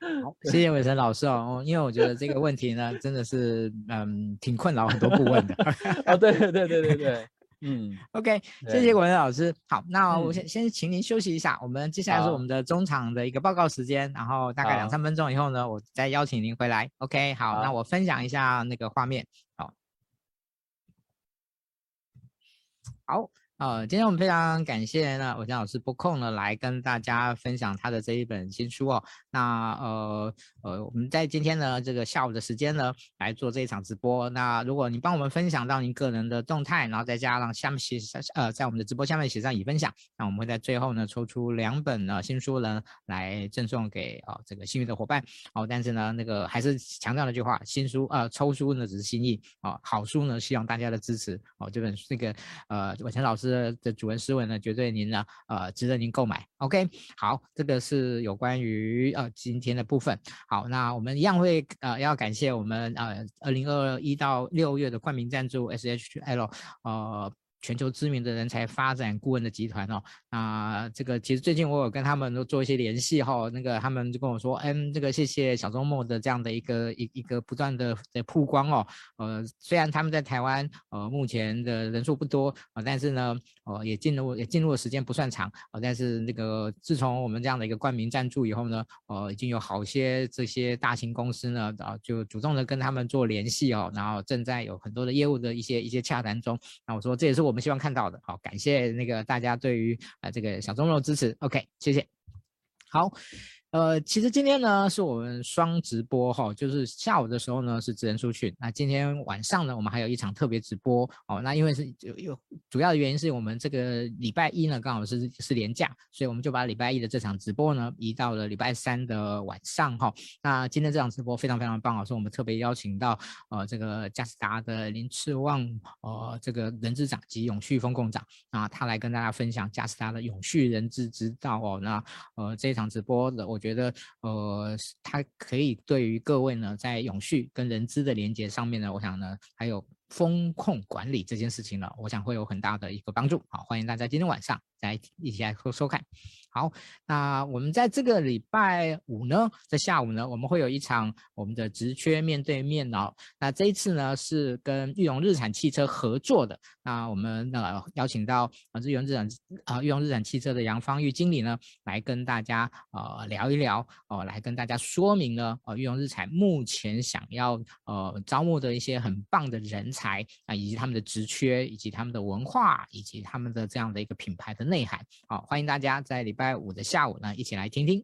好，谢谢伟成老师哦，因为我觉得这个问题呢，真的是嗯，挺困扰很多顾问的。啊、哦，对对对对对对，嗯，OK，谢谢伟成老师。好，那我先、嗯、先请您休息一下，我们接下来是我们的中场的一个报告时间，然后大概两三分钟以后呢，我再邀请您回来。OK，好，好，那我分享一下那个画面。好，好。呃，今天我们非常感谢呢，伟强老师不空呢来跟大家分享他的这一本新书哦。那呃呃，我们在今天呢这个下午的时间呢来做这一场直播。那如果你帮我们分享到您个人的动态，然后再加上下面写上呃在我们的直播下面写上已分享，那我们会在最后呢抽出两本呢新书呢来赠送给啊、这个幸运的伙伴。哦，但是呢那个还是强调那句话，新书呃抽书呢只是心意哦，好书呢希望大家的支持哦。这本这个呃伟强老师。的主文诗文呢，绝对您呢，呃，值得您购买。OK，好，这个是有关于呃今天的部分。好，那我们一样会呃要感谢我们呃二零二一到六月的冠名赞助 SHL 呃全球知名的人才发展顾问的集团哦，啊，这个其实最近我有跟他们都做一些联系哈、哦，那个他们就跟我说，嗯，这个谢谢小周末的这样的一个一一个不断的的曝光哦，呃，虽然他们在台湾呃目前的人数不多啊、呃，但是呢，呃，也进入也进入的时间不算长啊、呃，但是那个自从我们这样的一个冠名赞助以后呢，呃，已经有好些这些大型公司呢，啊、呃，就主动的跟他们做联系哦，然后正在有很多的业务的一些一些洽谈中，那我说这也是我。我们希望看到的，好，感谢那个大家对于啊这个小周末的支持，OK，谢谢，好。呃，其实今天呢是我们双直播哈，就是下午的时候呢是职人书讯，那今天晚上呢我们还有一场特别直播哦。那因为是有有主要的原因是我们这个礼拜一呢刚好是是连假，所以我们就把礼拜一的这场直播呢移到了礼拜三的晚上哈。那今天这场直播非常非常棒啊，是我们特别邀请到呃这个佳世达的林赤旺呃这个人资长及永续风控长啊，他来跟大家分享佳世达的永续人资之道哦。那呃这一场直播的我。觉得呃，它可以对于各位呢，在永续跟人资的连接上面呢，我想呢，还有风控管理这件事情呢，我想会有很大的一个帮助。好，欢迎大家今天晚上来一起来收收看。好，那我们在这个礼拜五呢，在下午呢，我们会有一场我们的职缺面对面哦。那这一次呢，是跟玉龙日产汽车合作的。那我们呃邀请到啊裕隆日产啊裕隆日产汽车的杨芳玉经理呢，来跟大家呃聊一聊哦、呃，来跟大家说明呢呃玉龙日产目前想要呃招募的一些很棒的人才啊，以及他们的职缺，以及他们的文化，以及他们的这样的一个品牌的内涵。好，欢迎大家在礼拜。礼拜五的下午呢，一起来听听。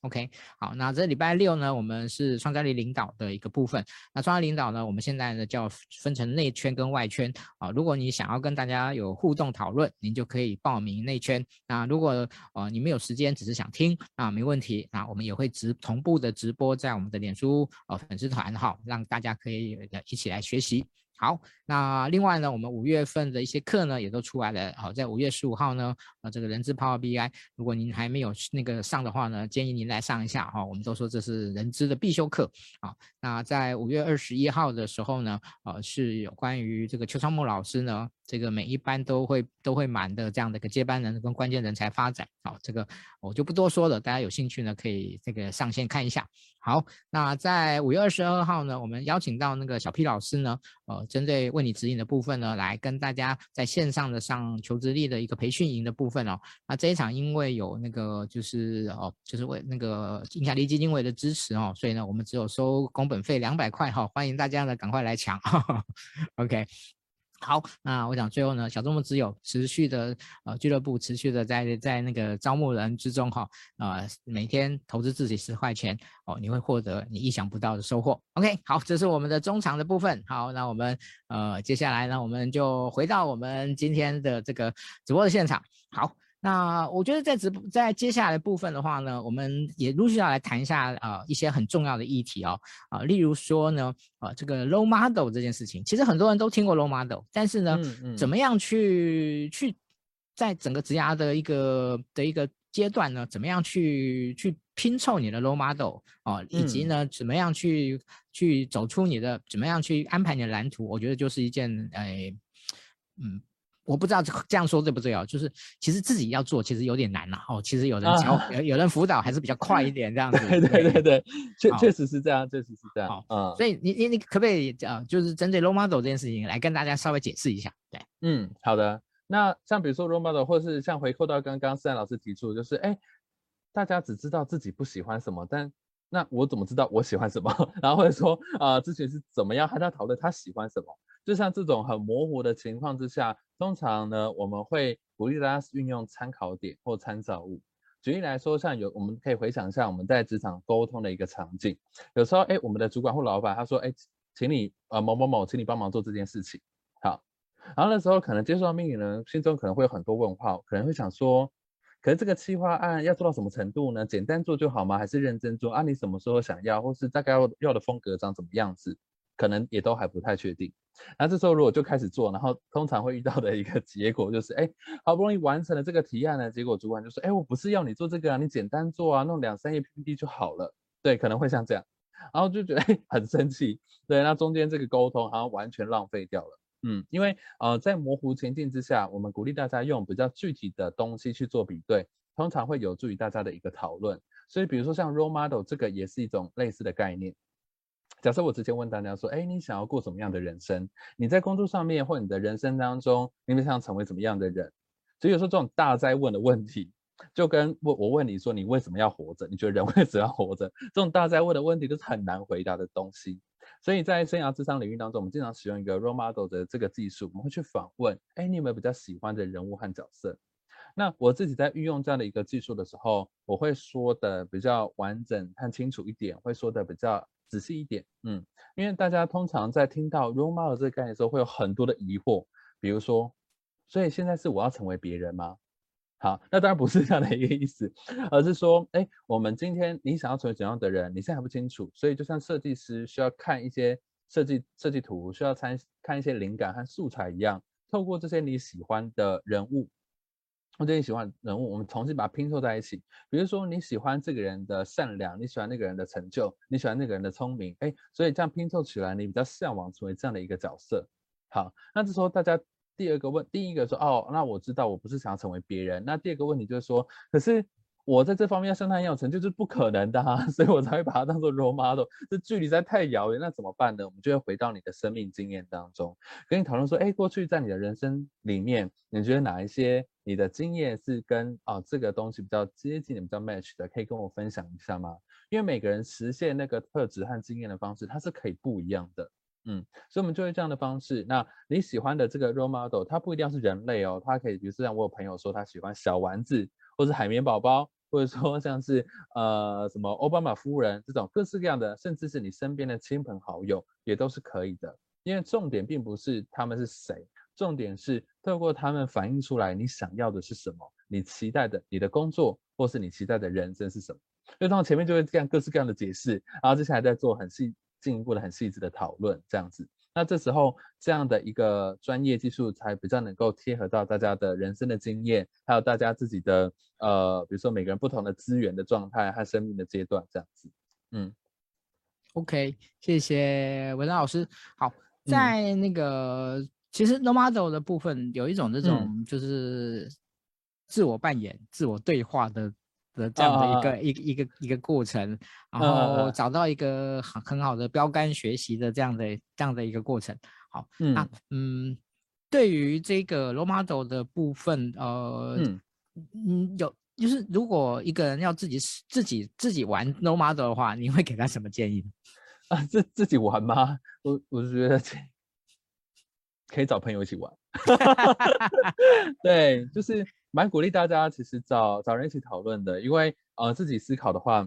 OK，好，那这礼拜六呢，我们是创造力领导的一个部分。那创造力领导呢，我们现在呢叫分成内圈跟外圈啊。如果你想要跟大家有互动讨论，您就可以报名内圈。那如果呃你没有时间，只是想听啊，没问题。那我们也会直同步的直播在我们的脸书呃粉丝团哈，让大家可以一起来学习。好，那另外呢，我们五月份的一些课呢也都出来了。好，在五月十五号呢，呃，这个人资 Power BI，如果您还没有那个上的话呢，建议您来上一下哈。我们都说这是人资的必修课啊。那在五月二十一号的时候呢，呃，是有关于这个邱昌木老师呢。这个每一班都会都会满的这样的一个接班人跟关键人才发展，好，这个我就不多说了，大家有兴趣呢可以这个上线看一下。好，那在五月二十二号呢，我们邀请到那个小 P 老师呢，呃，针对为你指引的部分呢，来跟大家在线上的上求职力的一个培训营的部分哦。那这一场因为有那个就是哦，就是为那个影响力基金会的支持哦，所以呢，我们只有收工本费两百块哈，欢迎大家呢赶快来抢。哈 哈 OK。好，那我想最后呢，小周末只有持续的呃俱乐部持续的在在那个招募人之中哈，呃每天投资自己十块钱哦，你会获得你意想不到的收获。OK，好，这是我们的中场的部分。好，那我们呃接下来呢，我们就回到我们今天的这个直播的现场。好。那我觉得在直播在接下来的部分的话呢，我们也陆续要来谈一下呃一些很重要的议题哦。啊、呃，例如说呢呃这个 role model 这件事情，其实很多人都听过 role model，但是呢，嗯嗯、怎么样去去在整个职涯的一个的一个阶段呢，怎么样去去拼凑你的 role model 哦、呃，以及呢，怎么样去去走出你的，怎么样去安排你的蓝图，我觉得就是一件哎嗯。我不知道这样说对不对哦，就是其实自己要做，其实有点难了哦。其实有人教，啊、有有人辅导还是比较快一点这样子。对对对对，确确实是这样，确实是这样。好，嗯，所以你你你可不可以呃，就是针对 role model 这件事情来跟大家稍微解释一下？对，嗯，好的。那像比如说 role model，或是像回扣到刚刚思然老师提出，就是哎，大家只知道自己不喜欢什么，但那我怎么知道我喜欢什么？然后或者说啊，呃、之前是怎么样和他讨论他喜欢什么？就像这种很模糊的情况之下，通常呢，我们会鼓励大家运用参考点或参照物。举例来说，像有我们可以回想一下我们在职场沟通的一个场景，有时候哎，我们的主管或老板他说哎，请你呃某某某，请你帮忙做这件事情。好，然后那时候可能接受到命令呢，心中可能会有很多问号，可能会想说，可是这个企划案要做到什么程度呢？简单做就好吗？还是认真做？啊，你什么时候想要，或是大概要要的风格长怎么样子？可能也都还不太确定，那这时候如果就开始做，然后通常会遇到的一个 结果就是，哎，好不容易完成了这个提案呢，结果主管就说，哎，我不是要你做这个啊，你简单做啊，弄两三页 PPT 就好了，对，可能会像这样，然后就觉得很生气，对，那中间这个沟通好像完全浪费掉了，嗯，因为呃，在模糊情境之下，我们鼓励大家用比较具体的东西去做比对，通常会有助于大家的一个讨论。所以，比如说像 role model 这个也是一种类似的概念。假设我之前问大家说，哎，你想要过什么样的人生？你在工作上面或你的人生当中，你们想成为怎么样的人？所以有时候这种大哉问的问题，就跟我我问你说，你为什么要活着？你觉得人为什么要活着？这种大哉问的问题都是很难回答的东西。所以在生涯智商领域当中，我们经常使用一个 role model 的这个技术，我们会去访问，哎，你有没有比较喜欢的人物和角色？那我自己在运用这样的一个技术的时候，我会说的比较完整和清楚一点，会说的比较仔细一点，嗯，因为大家通常在听到 role model 这个概念的时候，会有很多的疑惑，比如说，所以现在是我要成为别人吗？好，那当然不是这样的一个意思，而是说，哎，我们今天你想要成为怎样的人，你现在还不清楚，所以就像设计师需要看一些设计设计图，需要参看一些灵感和素材一样，透过这些你喜欢的人物，或者你喜欢人物，我们重新把它拼凑在一起。比如说你喜欢这个人的善良，你喜欢那个人的成就，你喜欢那个人的聪明，哎，所以这样拼凑起来，你比较向往成为这样的一个角色。好，那这时候大家。第二个问，第一个说哦，那我知道我不是想要成为别人。那第二个问题就是说，可是我在这方面要像他一样成就，是不可能的啊，所以我才会把它当做 role model。这距离在太遥远，那怎么办呢？我们就会回到你的生命经验当中，跟你讨论说，哎，过去在你的人生里面，你觉得哪一些你的经验是跟啊、这个东西比较接近、比较 match 的，可以跟我分享一下吗？因为每个人实现那个特质和经验的方式，它是可以不一样的。嗯，所以我们就会这样的方式。那你喜欢的这个 role model，它不一定要是人类哦，它可以，比如说像我有朋友说他喜欢小丸子，或是海绵宝宝，或者说像是呃什么奥巴马夫人这种各式各样的，甚至是你身边的亲朋好友也都是可以的。因为重点并不是他们是谁，重点是透过他们反映出来你想要的是什么，你期待的你的工作或是你期待的人生是什么。所以，当前面就会这样各式各样的解释，然后接下来再做很细。进一步的很细致的讨论，这样子，那这时候这样的一个专业技术才比较能够贴合到大家的人生的经验，还有大家自己的呃，比如说每个人不同的资源的状态和生命的阶段，这样子。嗯，OK，谢谢文章老师。好，在那个、嗯、其实 role model 的部分有一种这种就是自我扮演、嗯、自我对话的。的这样的一个、uh, 一个一个一个过程，然后找到一个很很好的标杆学习的这样的这样的一个过程。好，嗯那嗯，对于这个 role model 的部分，呃，嗯，嗯有就是如果一个人要自己自己自己玩 role model 的话，你会给他什么建议？啊，自自己玩吗？我我是觉得可以找朋友一起玩。对，就是。蛮鼓励大家，其实找找人一起讨论的，因为呃自己思考的话，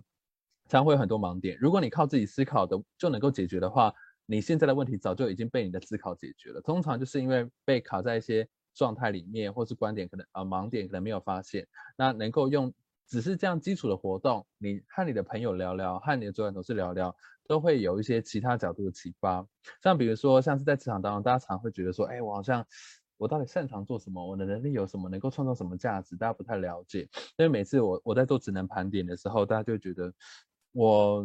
常会有很多盲点。如果你靠自己思考的就能够解决的话，你现在的问题早就已经被你的思考解决了。通常就是因为被卡在一些状态里面，或是观点可能呃盲点可能没有发现。那能够用只是这样基础的活动，你和你的朋友聊聊，和你的主管同事聊聊，都会有一些其他角度的启发。像比如说，像是在职场当中，大家常会觉得说，哎，我好像。我到底擅长做什么？我的能力有什么？能够创造什么价值？大家不太了解。因为每次我我在做职能盘点的时候，大家就觉得我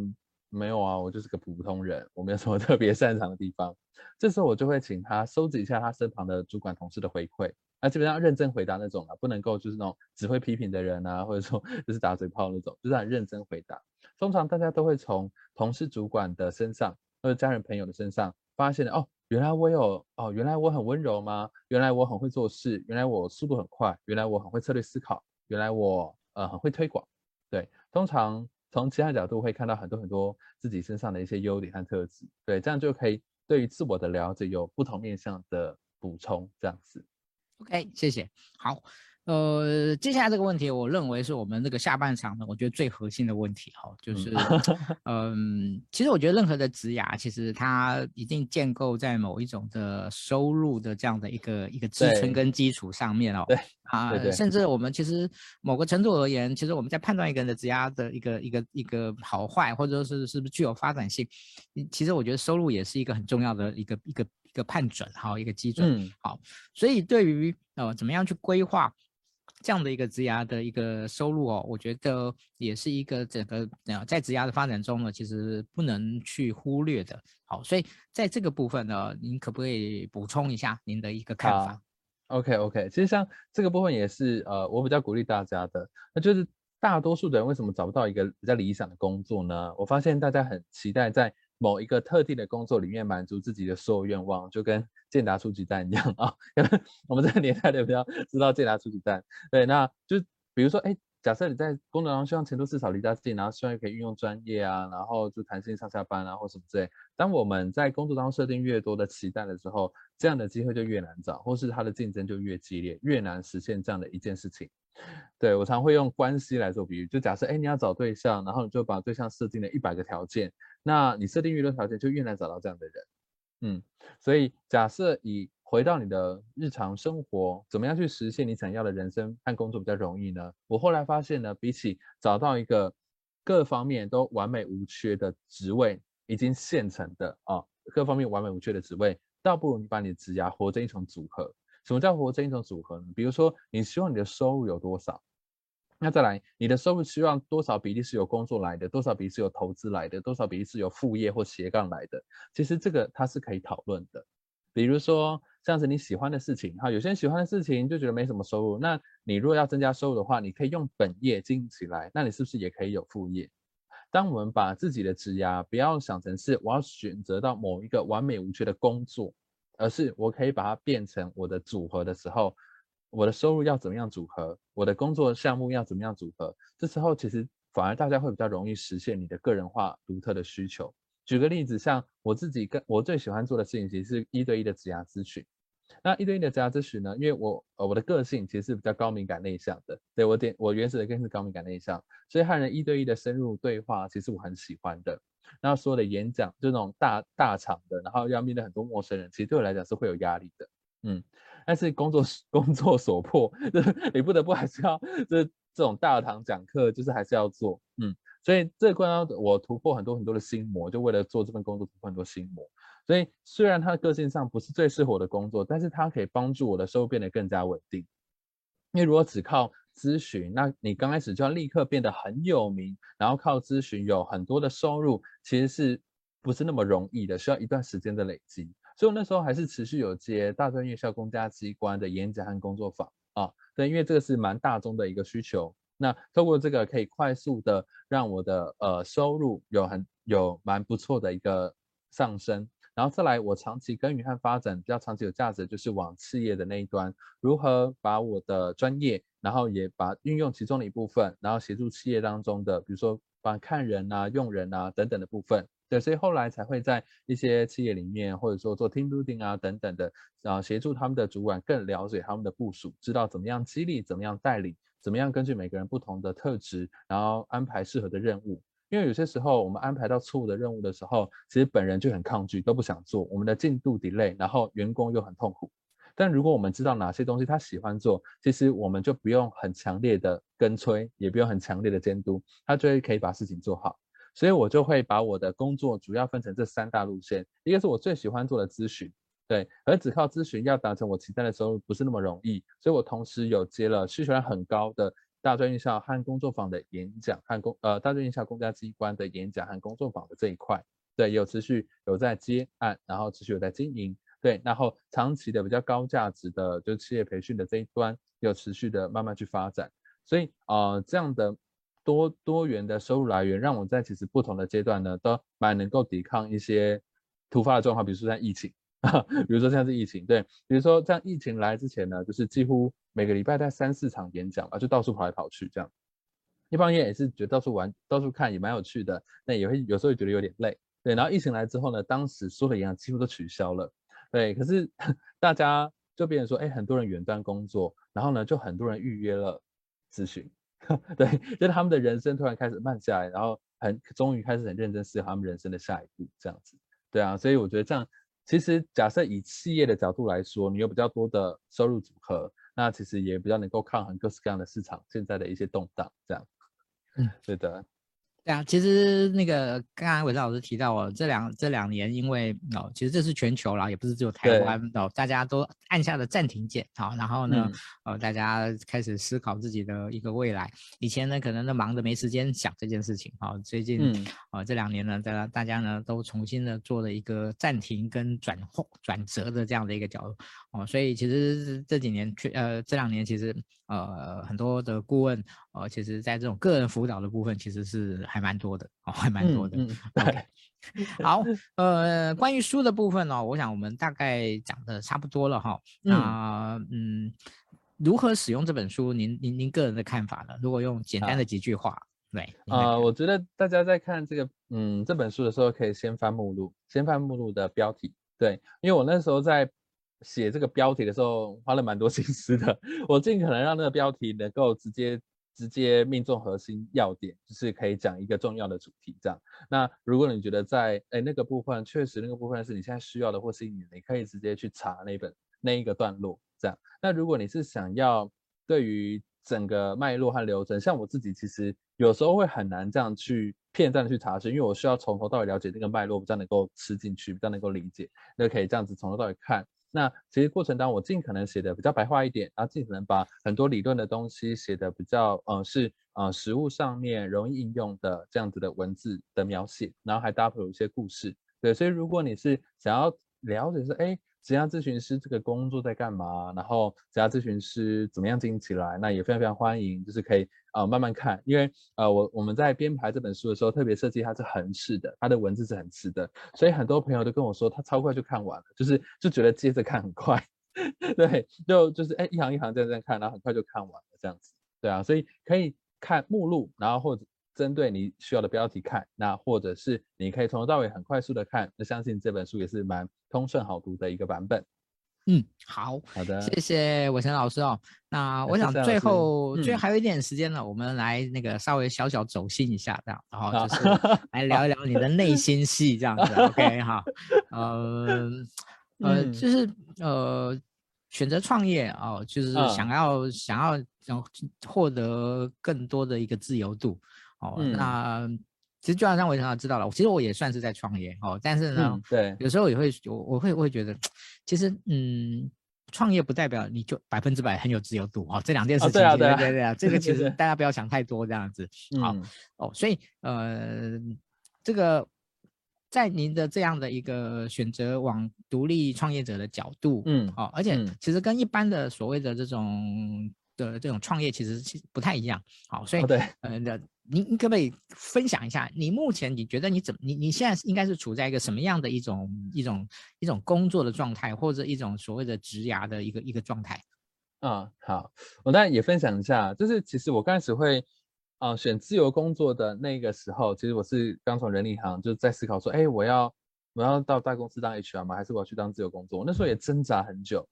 没有啊，我就是个普通人，我没有什么 特别擅长的地方。这时候我就会请他收集一下他身旁的主管同事的回馈，那基本上认真回答那种啊，不能够就是那种只会批评的人啊，或者说 就是打嘴炮那种，就是很认真回答。通常大家都会从同事、主管的身上，或者家人、朋友的身上发现哦。原来我有哦，原来我很温柔吗？原来我很会做事，原来我速度很快，原来我很会策略思考，原来我呃很会推广。对，通常从其他角度会看到很多很多自己身上的一些优点和特质。对，这样就可以对于自我的了解有不同面向的补充。这样子，OK，谢谢。好。呃，接下来这个问题，我认为是我们这个下半场呢，我觉得最核心的问题哈，就是，嗯，其实我觉得任何的职涯，其实它一定建构在某一种的收入的这样的一个一个支撑跟基础上面哦。对啊，甚至我们其实某个程度而言，其实我们在判断一个人的职涯的一个一个一个好坏，或者说是是不是具有发展性，其实我觉得收入也是一个很重要的一个一个一个判准，好一个基准。嗯，好，所以对于呃怎么样去规划。这样的一个职涯的一个收入哦，我觉得也是一个整个在职涯的发展中呢，其实不能去忽略的。好，所以在这个部分呢，您可不可以补充一下您的一个看法？OK OK，其实像这个部分也是呃，我比较鼓励大家的，那就是大多数的人为什么找不到一个比较理想的工作呢？我发现大家很期待在某一个特定的工作里面满足自己的所有愿望，就跟健达出奇蛋一样啊。我们这个年代的比较知道健达出奇蛋，对，那就比如说，哎，假设你在工作当中希望程度至少离家近，然后希望可以运用专业啊，然后就弹性上下班啊，或什么之类。当我们在工作当中设定越多的期待的时候，这样的机会就越难找，或是它的竞争就越激烈，越难实现这样的一件事情。对，我常会用关系来做比喻，就假设，哎，你要找对象，然后你就把对象设定了一百个条件，那你设定越多条件，就越难找到这样的人。嗯，所以假设以回到你的日常生活，怎么样去实现你想要的人生和工作比较容易呢？我后来发现呢，比起找到一个各方面都完美无缺的职位，已经现成的啊，各方面完美无缺的职位，倒不如你把你的职涯活成一种组合。什么叫活成一种组合呢？比如说，你希望你的收入有多少？那再来，你的收入希望多少比例是由工作来的，多少比例是由投资来的，多少比例是由副业或斜杠来的？其实这个它是可以讨论的。比如说，像是你喜欢的事情，哈，有些人喜欢的事情就觉得没什么收入。那你如果要增加收入的话，你可以用本业经营起来，那你是不是也可以有副业？当我们把自己的职涯不要想成是我要选择到某一个完美无缺的工作。而是我可以把它变成我的组合的时候，我的收入要怎么样组合，我的工作项目要怎么样组合，这时候其实反而大家会比较容易实现你的个人化独特的需求。举个例子，像我自己跟我最喜欢做的事情，其实是一对一的职涯咨询。那一对一的职涯咨询呢，因为我呃我的个性其实是比较高敏感内向的，对，我点我原始的个性是高敏感内向，所以和人一对一的深入对话，其实我很喜欢的。然后所有的演讲，就那种大大场的，然后要面对很多陌生人，其实对我来讲是会有压力的，嗯。但是工作 工作所迫，就是你不得不还是要，就是这种大堂讲课，就是还是要做，嗯。所以这个过程中我突破很多很多的心魔，就为了做这份工作突破很多心魔。所以虽然他的个性上不是最适合我的工作，但是他可以帮助我的收入变得更加稳定。因为如果只靠咨询，那你刚开始就要立刻变得很有名，然后靠咨询有很多的收入，其实是不是那么容易的？需要一段时间的累积。所以我那时候还是持续有接大专院校公家机关的演讲和工作坊啊，对，因为这个是蛮大众的一个需求。那透过这个可以快速的让我的呃收入有很有蛮不错的一个上升。然后再来，我长期耕耘和发展比较长期有价值，就是往企业的那一端，如何把我的专业，然后也把运用其中的一部分，然后协助企业当中的，比如说把看人啊、用人啊等等的部分，对，所以后来才会在一些企业里面，或者说做 team building 啊等等的，然后协助他们的主管更了解他们的部署，知道怎么样激励，怎么样带领，怎么样根据每个人不同的特质，然后安排适合的任务。因为有些时候我们安排到错误的任务的时候，其实本人就很抗拒，都不想做，我们的进度 delay，然后员工又很痛苦。但如果我们知道哪些东西他喜欢做，其实我们就不用很强烈的跟催，也不用很强烈的监督，他就会可以把事情做好。所以我就会把我的工作主要分成这三大路线，一个是我最喜欢做的咨询，对，而只靠咨询要达成我期待的收入不是那么容易，所以我同时有接了需求量很高的。大专院校和工作坊的演讲和工呃，大专院校公家机关的演讲和工作坊的这一块，对，有持续有在接案，然后持续有在经营，对，然后长期的比较高价值的，就是企业培训的这一端，有持续的慢慢去发展，所以呃，这样的多多元的收入来源，让我在其实不同的阶段呢，都蛮能够抵抗一些突发的状况，比如说像疫情。比如说像是疫情，对，比如说在疫情来之前呢，就是几乎每个礼拜在三四场演讲吧，就到处跑来跑去这样。一方面也是觉得到处玩、到处看也蛮有趣的，那也会有时候觉得有点累，对。然后疫情来之后呢，当时所有的演讲几乎都取消了，对。可是大家就变成说，哎，很多人远端工作，然后呢，就很多人预约了咨询，对，就是他们的人生突然开始慢下来，然后很终于开始很认真思考他们人生的下一步，这样子，对啊。所以我觉得这样。其实，假设以企业的角度来说，你有比较多的收入组合，那其实也比较能够抗衡各式各样的市场现在的一些动荡，这样。嗯，对的。对啊，其实那个刚刚伟成老师提到哦，这两这两年因为哦，其实这是全球啦，也不是只有台湾哦，大家都按下了暂停键，好，然后呢，呃、嗯，大家开始思考自己的一个未来。以前呢，可能都忙着没时间想这件事情，好，最近啊、这两年呢，大家大家呢都重新的做了一个暂停跟转换转折的这样的一个角度哦，所以其实这几年去呃这两年其实呃很多的顾问呃，其实在这种个人辅导的部分其实是。还蛮多的哦，还蛮多的。嗯 好，呃，关于书的部分呢、哦，我想我们大概讲的差不多了哈。那嗯，嗯，如何使用这本书？您您您个人的看法呢？如果用简单的几句话，对啊、呃，我觉得大家在看这个嗯这本书的时候，可以先翻目录，先翻目录的标题。对，因为我那时候在写这个标题的时候，花了蛮多心思的，我尽可能让那个标题能够直接。直接命中核心要点，就是可以讲一个重要的主题，这样。那如果你觉得在哎那个部分确实那个部分是你现在需要的，或是你你可以直接去查那本那一个段落，这样。那如果你是想要对于整个脉络和流程，像我自己其实有时候会很难这样去片段的去查询，因为我需要从头到尾了解那个脉络，比较能够吃进去，比较能够理解，那可以这样子从头到尾看。那其实过程当中，我尽可能写的比较白话一点，然后尽可能把很多理论的东西写的比较呃是呃实物上面容易应用的这样子的文字的描写，然后还搭配有一些故事。对，所以如果你是想要了解说哎。职涯咨询师这个工作在干嘛？然后职涯咨询师怎么样经营起来？那也非常非常欢迎，就是可以啊、慢慢看，因为呃我我们在编排这本书的时候特别设计它是横式的，它的文字是横式的，所以很多朋友都跟我说他超快就看完了，就是就觉得接着看很快，对，就就是哎一行一行这样这样看，然后很快就看完了这样子，对啊，所以可以看目录，然后或者。针对你需要的标题看，那或者是你可以从头到尾很快速的看，那相信这本书也是蛮通顺好读的一个版本。嗯，好，好的，谢谢伟成老师哦。那我想最后，最后还有一点时间呢，嗯，我们来那个稍微小小走心一下，这样，然后就是 来聊一聊你的内心戏，这样子。OK，好，呃，呃，就是呃，选择创业哦，就是想要，嗯，想要想获得更多的一个自由度。哦，那其实就好像我刚刚知道了，其实我也算是在创业哦，但是呢，嗯、对，有时候也会我我会我会觉得，其实嗯，创业不代表你就百分之百很有自由度哦，这两件事情，哦、对，啊对，啊对，这个其实大家不要想太多这样子，好、嗯、哦，所以呃，这个在您的这样的一个选择往独立创业者的角度，嗯，哦，而且其实跟一般的所谓的这种的这种创业其实其实不太一样，好，所以、哦、对，呃的。你你可不可以分享一下，你目前你觉得你怎么你你现在应该是处在一个什么样的一种一种一种工作的状态，或者一种所谓的职涯的一个一个状态？嗯，好，我当然也分享一下，就是其实我刚开始会啊、呃、选自由工作的那个时候，其实我是刚从人力行就在思考说，哎，我要我要到大公司当 HR 吗？还是我要去当自由工作？我那时候也挣扎很久。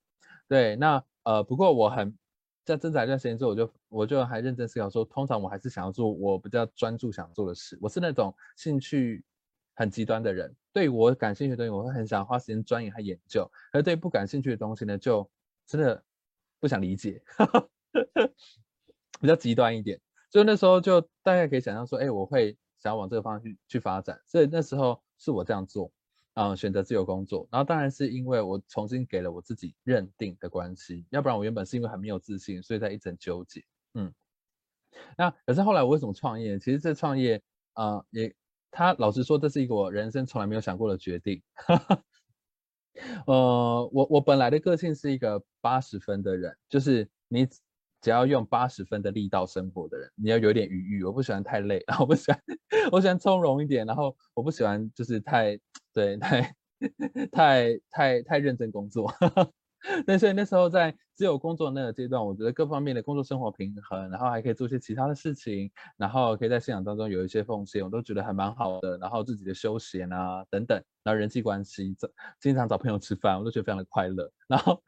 对，那呃不过我很。在挣扎一段时间之后，我就我就还认真思考说，通常我还是想要做我比较专注想做的事。我是那种兴趣很极端的人，对我感兴趣的东西，我会很想花时间钻研和研究；而对不感兴趣的东西呢，就真的不想理解，比较极端一点。所以那时候就大概可以想象说，哎，我会想要往这个方向去去发展。所以那时候是我这样做。嗯，选择自由工作，然后当然是因为我重新给了我自己认定的关系，要不然我原本是因为很没有自信，所以在一直纠结。嗯，那可是后来我为什么创业？其实这创业啊、也他老实说，这是一个我人生从来没有想过的决定。呃，我我本来的个性是一个八十分的人，就是你只要用八十分的力道生活的人，你要有点余裕。我不喜欢太累，然 后我不喜欢，我喜欢从容一点，然后我不喜欢就是太。对，太 太太太认真工作，那所以那时候在只有工作那个阶段，我觉得各方面的工作生活平衡，然后还可以做些其他的事情，然后可以在信仰当中有一些奉献，我都觉得还蛮好的。然后自己的休闲啊等等，然后人际关系，经常找朋友吃饭，我都觉得非常的快乐。然后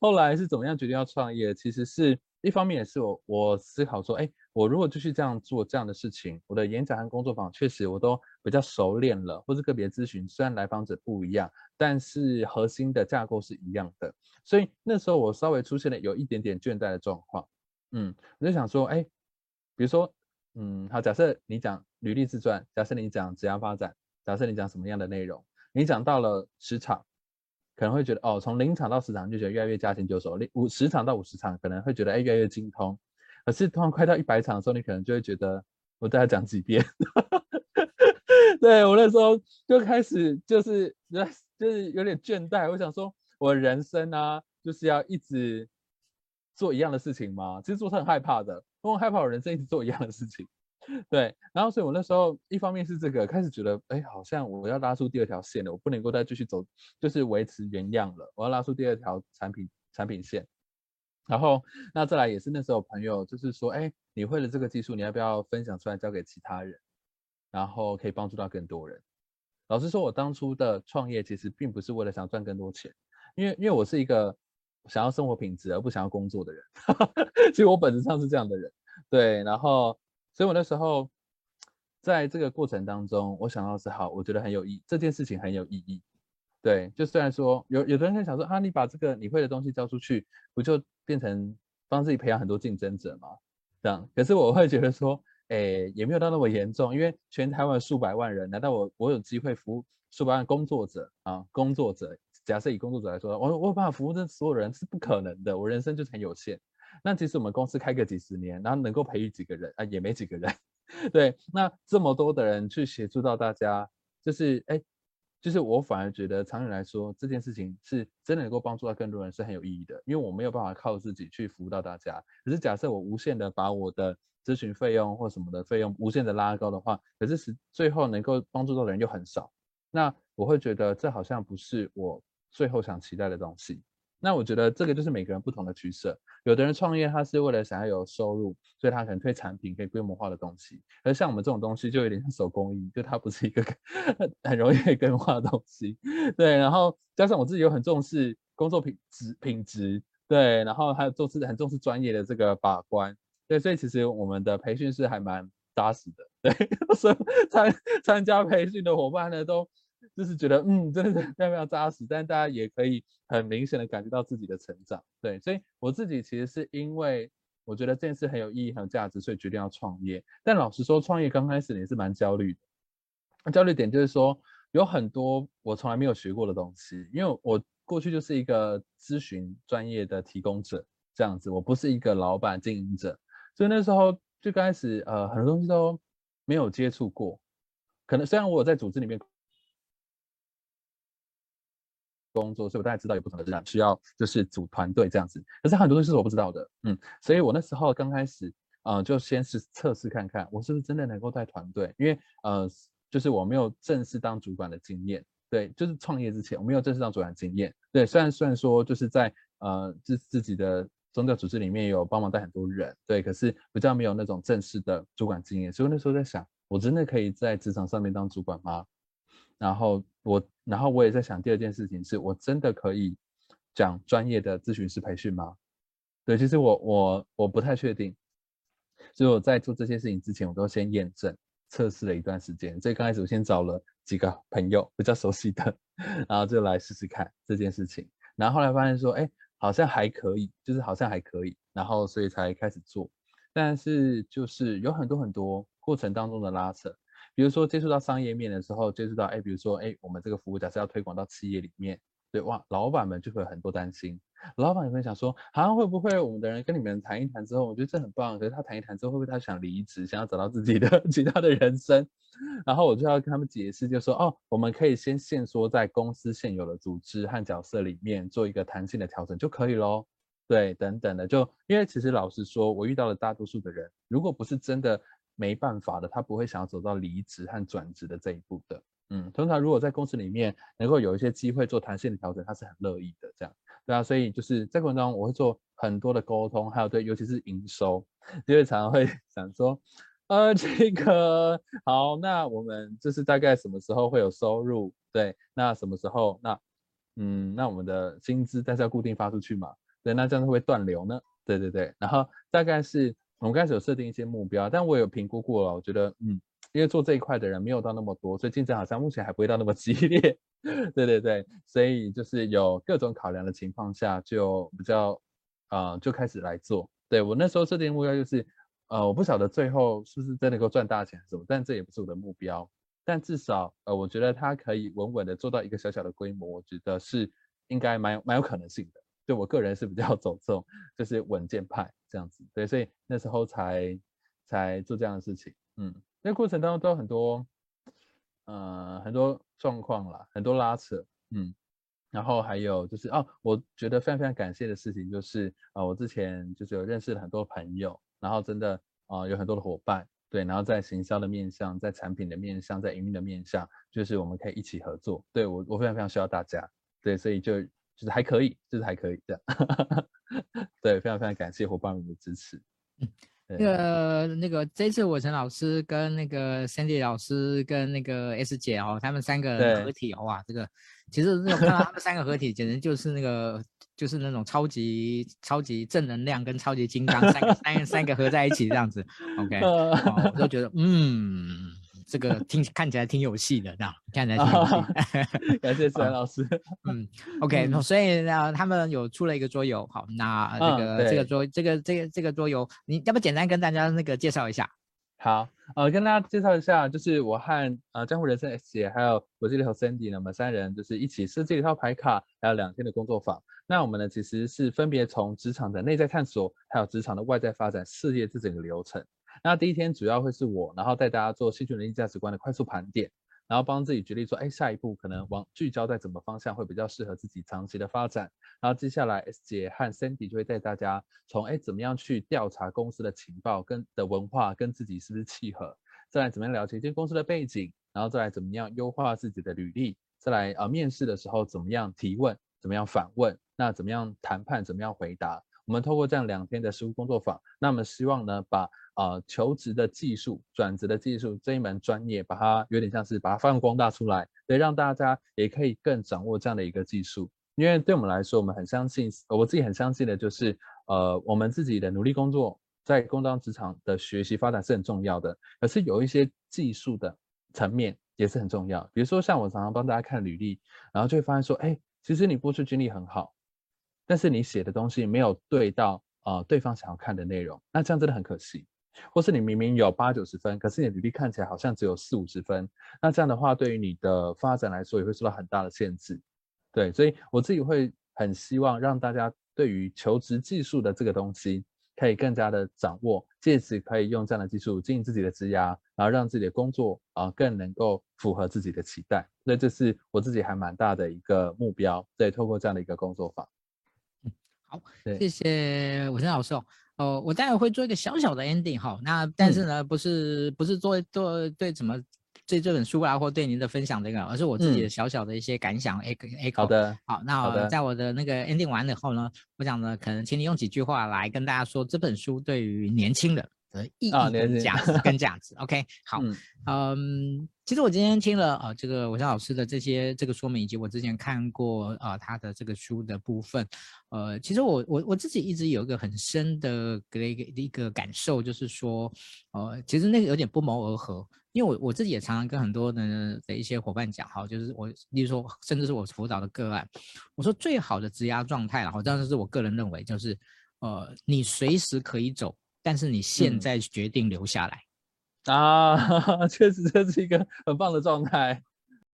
后来是怎么样决定要创业？其实是一方面也是我我思考说，哎。我如果继续这样做这样的事情，我的演讲和工作坊确实我都比较熟练了，或是个别咨询，虽然来访者不一样，但是核心的架构是一样的。所以那时候我稍微出现了有一点点倦怠的状况，嗯，我就想说，哎，比如说嗯，好，假设你讲履历自传，假设你讲职业发展，假设你讲什么样的内容，你讲到了十场，可能会觉得哦，从零场到十场就觉得越来越驾轻就熟，五十场到五十场可能会觉得哎越来越精通，可是突然快到一百场的时候，你可能就会觉得我再讲几遍，对，我那时候就开始就是就是有点倦怠，我想说我人生啊就是要一直做一样的事情吗？其实做是很害怕的。我很害怕我人生一直做一样的事情，对，然后所以我那时候一方面是这个开始觉得，哎，好像我要拉出第二条线了，我不能够再继续走，就是维持原样了，我要拉出第二条产品产品线。然后那再来也是那时候朋友就是说，哎，你会了这个技术，你要不要分享出来交给其他人，然后可以帮助到更多人。老实说，我当初的创业其实并不是为了想赚更多钱，因为因为我是一个。想要生活品质而不想要工作的人，其实我本质上是这样的人，对。然后，所以我那时候在这个过程当中，我想到是好，我觉得很有意义，这件事情很有意义，对。就虽然说有有的人在想说啊，你把这个你会的东西交出去，不就变成帮自己培养很多竞争者吗？这样。可是我会觉得说，哎，也没有到那么严重，因为全台湾数百万人，难道我我有机会服务数百万工作者啊？工作者。假设以工作者来说，我我有办法服务这所有人是不可能的，我人生就很有限。那其实我们公司开个几十年，然后能够培育几个人啊，也没几个人。对，那这么多的人去协助到大家，就是哎，就是我反而觉得长远来说，这件事情是真的能够帮助到更多人，是很有意义的。因为我没有办法靠自己去服务到大家。可是假设我无限的把我的咨询费用或什么的费用无限的拉高的话，可是是最后能够帮助到的人又很少，那我会觉得这好像不是我。最后想期待的东西，那我觉得这个就是每个人不同的取舍。有的人创业，他是为了想要有收入，所以他可能推产品可以规模化的东西。而像我们这种东西，就有点像手工艺，就它不是一个 很容易可以规模化的东西。对，然后加上我自己又很重视工作品质品质，对，然后还有重视很重视专业的这个把关，对，所以其实我们的培训是还蛮扎实的。对，所以参参加培训的伙伴呢都。就是觉得，嗯，真的是非常非常扎实，但大家也可以很明显的感觉到自己的成长，对，所以我自己其实是因为我觉得这件事很有意义、很有价值，所以决定要创业。但老实说，创业刚开始也是蛮焦虑的，焦虑点就是说有很多我从来没有学过的东西，因为我过去就是一个咨询专业的提供者这样子，我不是一个老板经营者，所以那时候最开始，呃，很多东西都没有接触过，可能虽然我有在组织里面。工作，所以我大概知道有不同的人需要，就是组团队这样子。可是很多东西是我不知道的，嗯，所以我那时候刚开始，呃，就先是测试看看，我是不是真的能够带团队，因为呃，就是我没有正式当主管的经验，对，就是创业之前我没有正式当主管的经验，对，虽然虽然说就是在呃自自己的宗教组织里面有帮忙带很多人，对，可是比较没有那种正式的主管经验，所以那时候在想，我真的可以在职场上面当主管吗？然后我，然后我也在想，第二件事情是我真的可以讲专业的咨询师培训吗？对，其实我我我不太确定，所以我在做这些事情之前，我都先验证测试了一段时间。所以刚开始我先找了几个朋友比较熟悉的，然后就来试试看这件事情。然后后来发现说，哎，好像还可以，就是好像还可以，然后所以才开始做。但是就是有很多很多过程当中的拉扯。比如说接触到商业面的时候，接触到哎，比如说哎，我们这个服务假设要推广到企业里面，对哇，老板们就会有很多担心。老板也会想说，好像会不会我们的人跟你们谈一谈之后，我觉得这很棒，可是他谈一谈之后，会不会他想离职，想要找到自己的 其他的人生？然后我就要跟他们解释，就说哦，我们可以先限缩在公司现有的组织和角色里面做一个弹性的调整就可以喽。对，等等的，就因为其实老实说，我遇到了大多数的人，如果不是真的。没办法的，他不会想要走到离职和转职的这一步的。嗯，通常如果在公司里面能够有一些机会做弹性的调整，他是很乐意的。这样，对啊，所以就是在过程当中，我会做很多的沟通，还有对，尤其是营收，因为常常会 想说，呃，这个好，那我们就是大概什么时候会有收入？对，那什么时候？那嗯，那我们的薪资但是要固定发出去嘛？对，那这样会不会断流呢？对对对，然后大概是。我们开始有设定一些目标，但我有评估过了，我觉得，嗯，因为做这一块的人没有到那么多，所以竞争好像目前还不会到那么激烈。对对对，所以就是有各种考量的情况下，就比较，呃，就开始来做。对，我那时候设定目标就是，呃，我不晓得最后是不是真的能够赚大钱什么，但这也不是我的目标。但至少，呃，我觉得它可以稳稳的做到一个小小的规模，我觉得是应该蛮有蛮有可能性的。对我个人是比较 走这种就是稳健派这样子，对，所以那时候才才做这样的事情。嗯，那过程当中都有很多，呃，很多状况啦，很多拉扯，嗯，然后还有就是哦，我觉得非常非常感谢的事情就是，啊、我之前就是有认识了很多朋友，然后真的啊、有很多的伙伴。对，然后在行销的面向，在产品的面向，在营运的面向，就是我们可以一起合作。对，我，我非常非常需要大家。对，所以就就是还可以，就是还可以这样。对，非常非常感谢伙伴们的支持。嗯，那个那个这次我陈老师跟那个 Sandy 老师跟那个 S 姐哦，他们三个合体哇，这个其实我看到他们三个合体，简直就是那个。就是那种超级超级正能量跟超级金刚三个三个三个合在一起这样子，OK，、哦、我就觉得嗯，这个听看起来挺有戏的，这样看起来挺有戏。感谢孙老师。嗯，OK，、嗯、所以呢，他们有出了一个桌游，好，那这个、嗯、这个桌这个这个这个桌游，你要不简单跟大家那个介绍一下？好，呃，跟大家介绍一下，就是我和呃江湖人生 S 姐还有我这里和 Sandy 呢，我们三人就是一起设计了一套牌卡，还有两天的工作坊。那我们呢，其实是分别从职场的内在探索，还有职场的外在发展事业这整个流程。那第一天主要会是我，然后带大家做兴趣能力价值观的快速盘点，然后帮自己决定说，哎，下一步可能往聚焦在什么方向会比较适合自己长期的发展。然后接下来 S 姐和 Sandy 就会带大家从，哎，怎么样去调查公司的情报跟的文化跟自己是不是契合，再来怎么样了解一间公司的背景，然后再来怎么样优化自己的履历，再来啊面试的时候怎么样提问，怎么样反问。那怎么样谈判？怎么样回答？我们透过这样两天的实务工作坊，那么希望呢，把呃求职的技术、转职的技术这一门专业，把它有点像是把它发扬光大出来，对，让大家也可以更掌握这样的一个技术。因为对我们来说，我们很相信，我自己很相信的就是，呃，我们自己的努力工作，在工当职场的学习发展是很重要的，可是有一些技术的层面也是很重要。比如说，像我常常帮大家看履历，然后就会发现说，哎，其实你过去经历很好。但是你写的东西没有对到呃对方想要看的内容，那这样真的很可惜。或是你明明有八九十分，可是你的履历看起来好像只有四五十分，那这样的话对于你的发展来说也会受到很大的限制。对，所以我自己会很希望让大家对于求职技术的这个东西可以更加的掌握，借此可以用这样的技术经营自己的职涯，然后让自己的工作啊、更能够符合自己的期待。那这是我自己还蛮大的一个目标。对，透过这样的一个工作坊。好，谢谢武生老师哦。哦，我待会会做一个小小的 ending 哈。那但是呢，嗯、不是不是做做对怎么对这本书啊，或对您的分享这个，而是我自己的小小的一些感想。A A 口。好的。好，那在我的那个 ending 完了以后呢，我想呢，可能请你用几句话来跟大家说这本书对于年轻人的意义跟价值跟价值。OK，好，嗯。嗯其实我今天听了啊，这个伟山老师的这些这个说明，以及我之前看过啊他的这个书的部分，呃，其实我我我自己一直有一个很深的一个一个感受，就是说，呃，其实那个有点不谋而合，因为我我自己也常常跟很多的的一些伙伴讲，哈，就是我，例如说，甚至是我辅导的个案，我说最好的职涯状态，然后这样是我个人认为，就是，呃，你随时可以走，但是你现在决定留下来。啊，确实这是一个很棒的状态。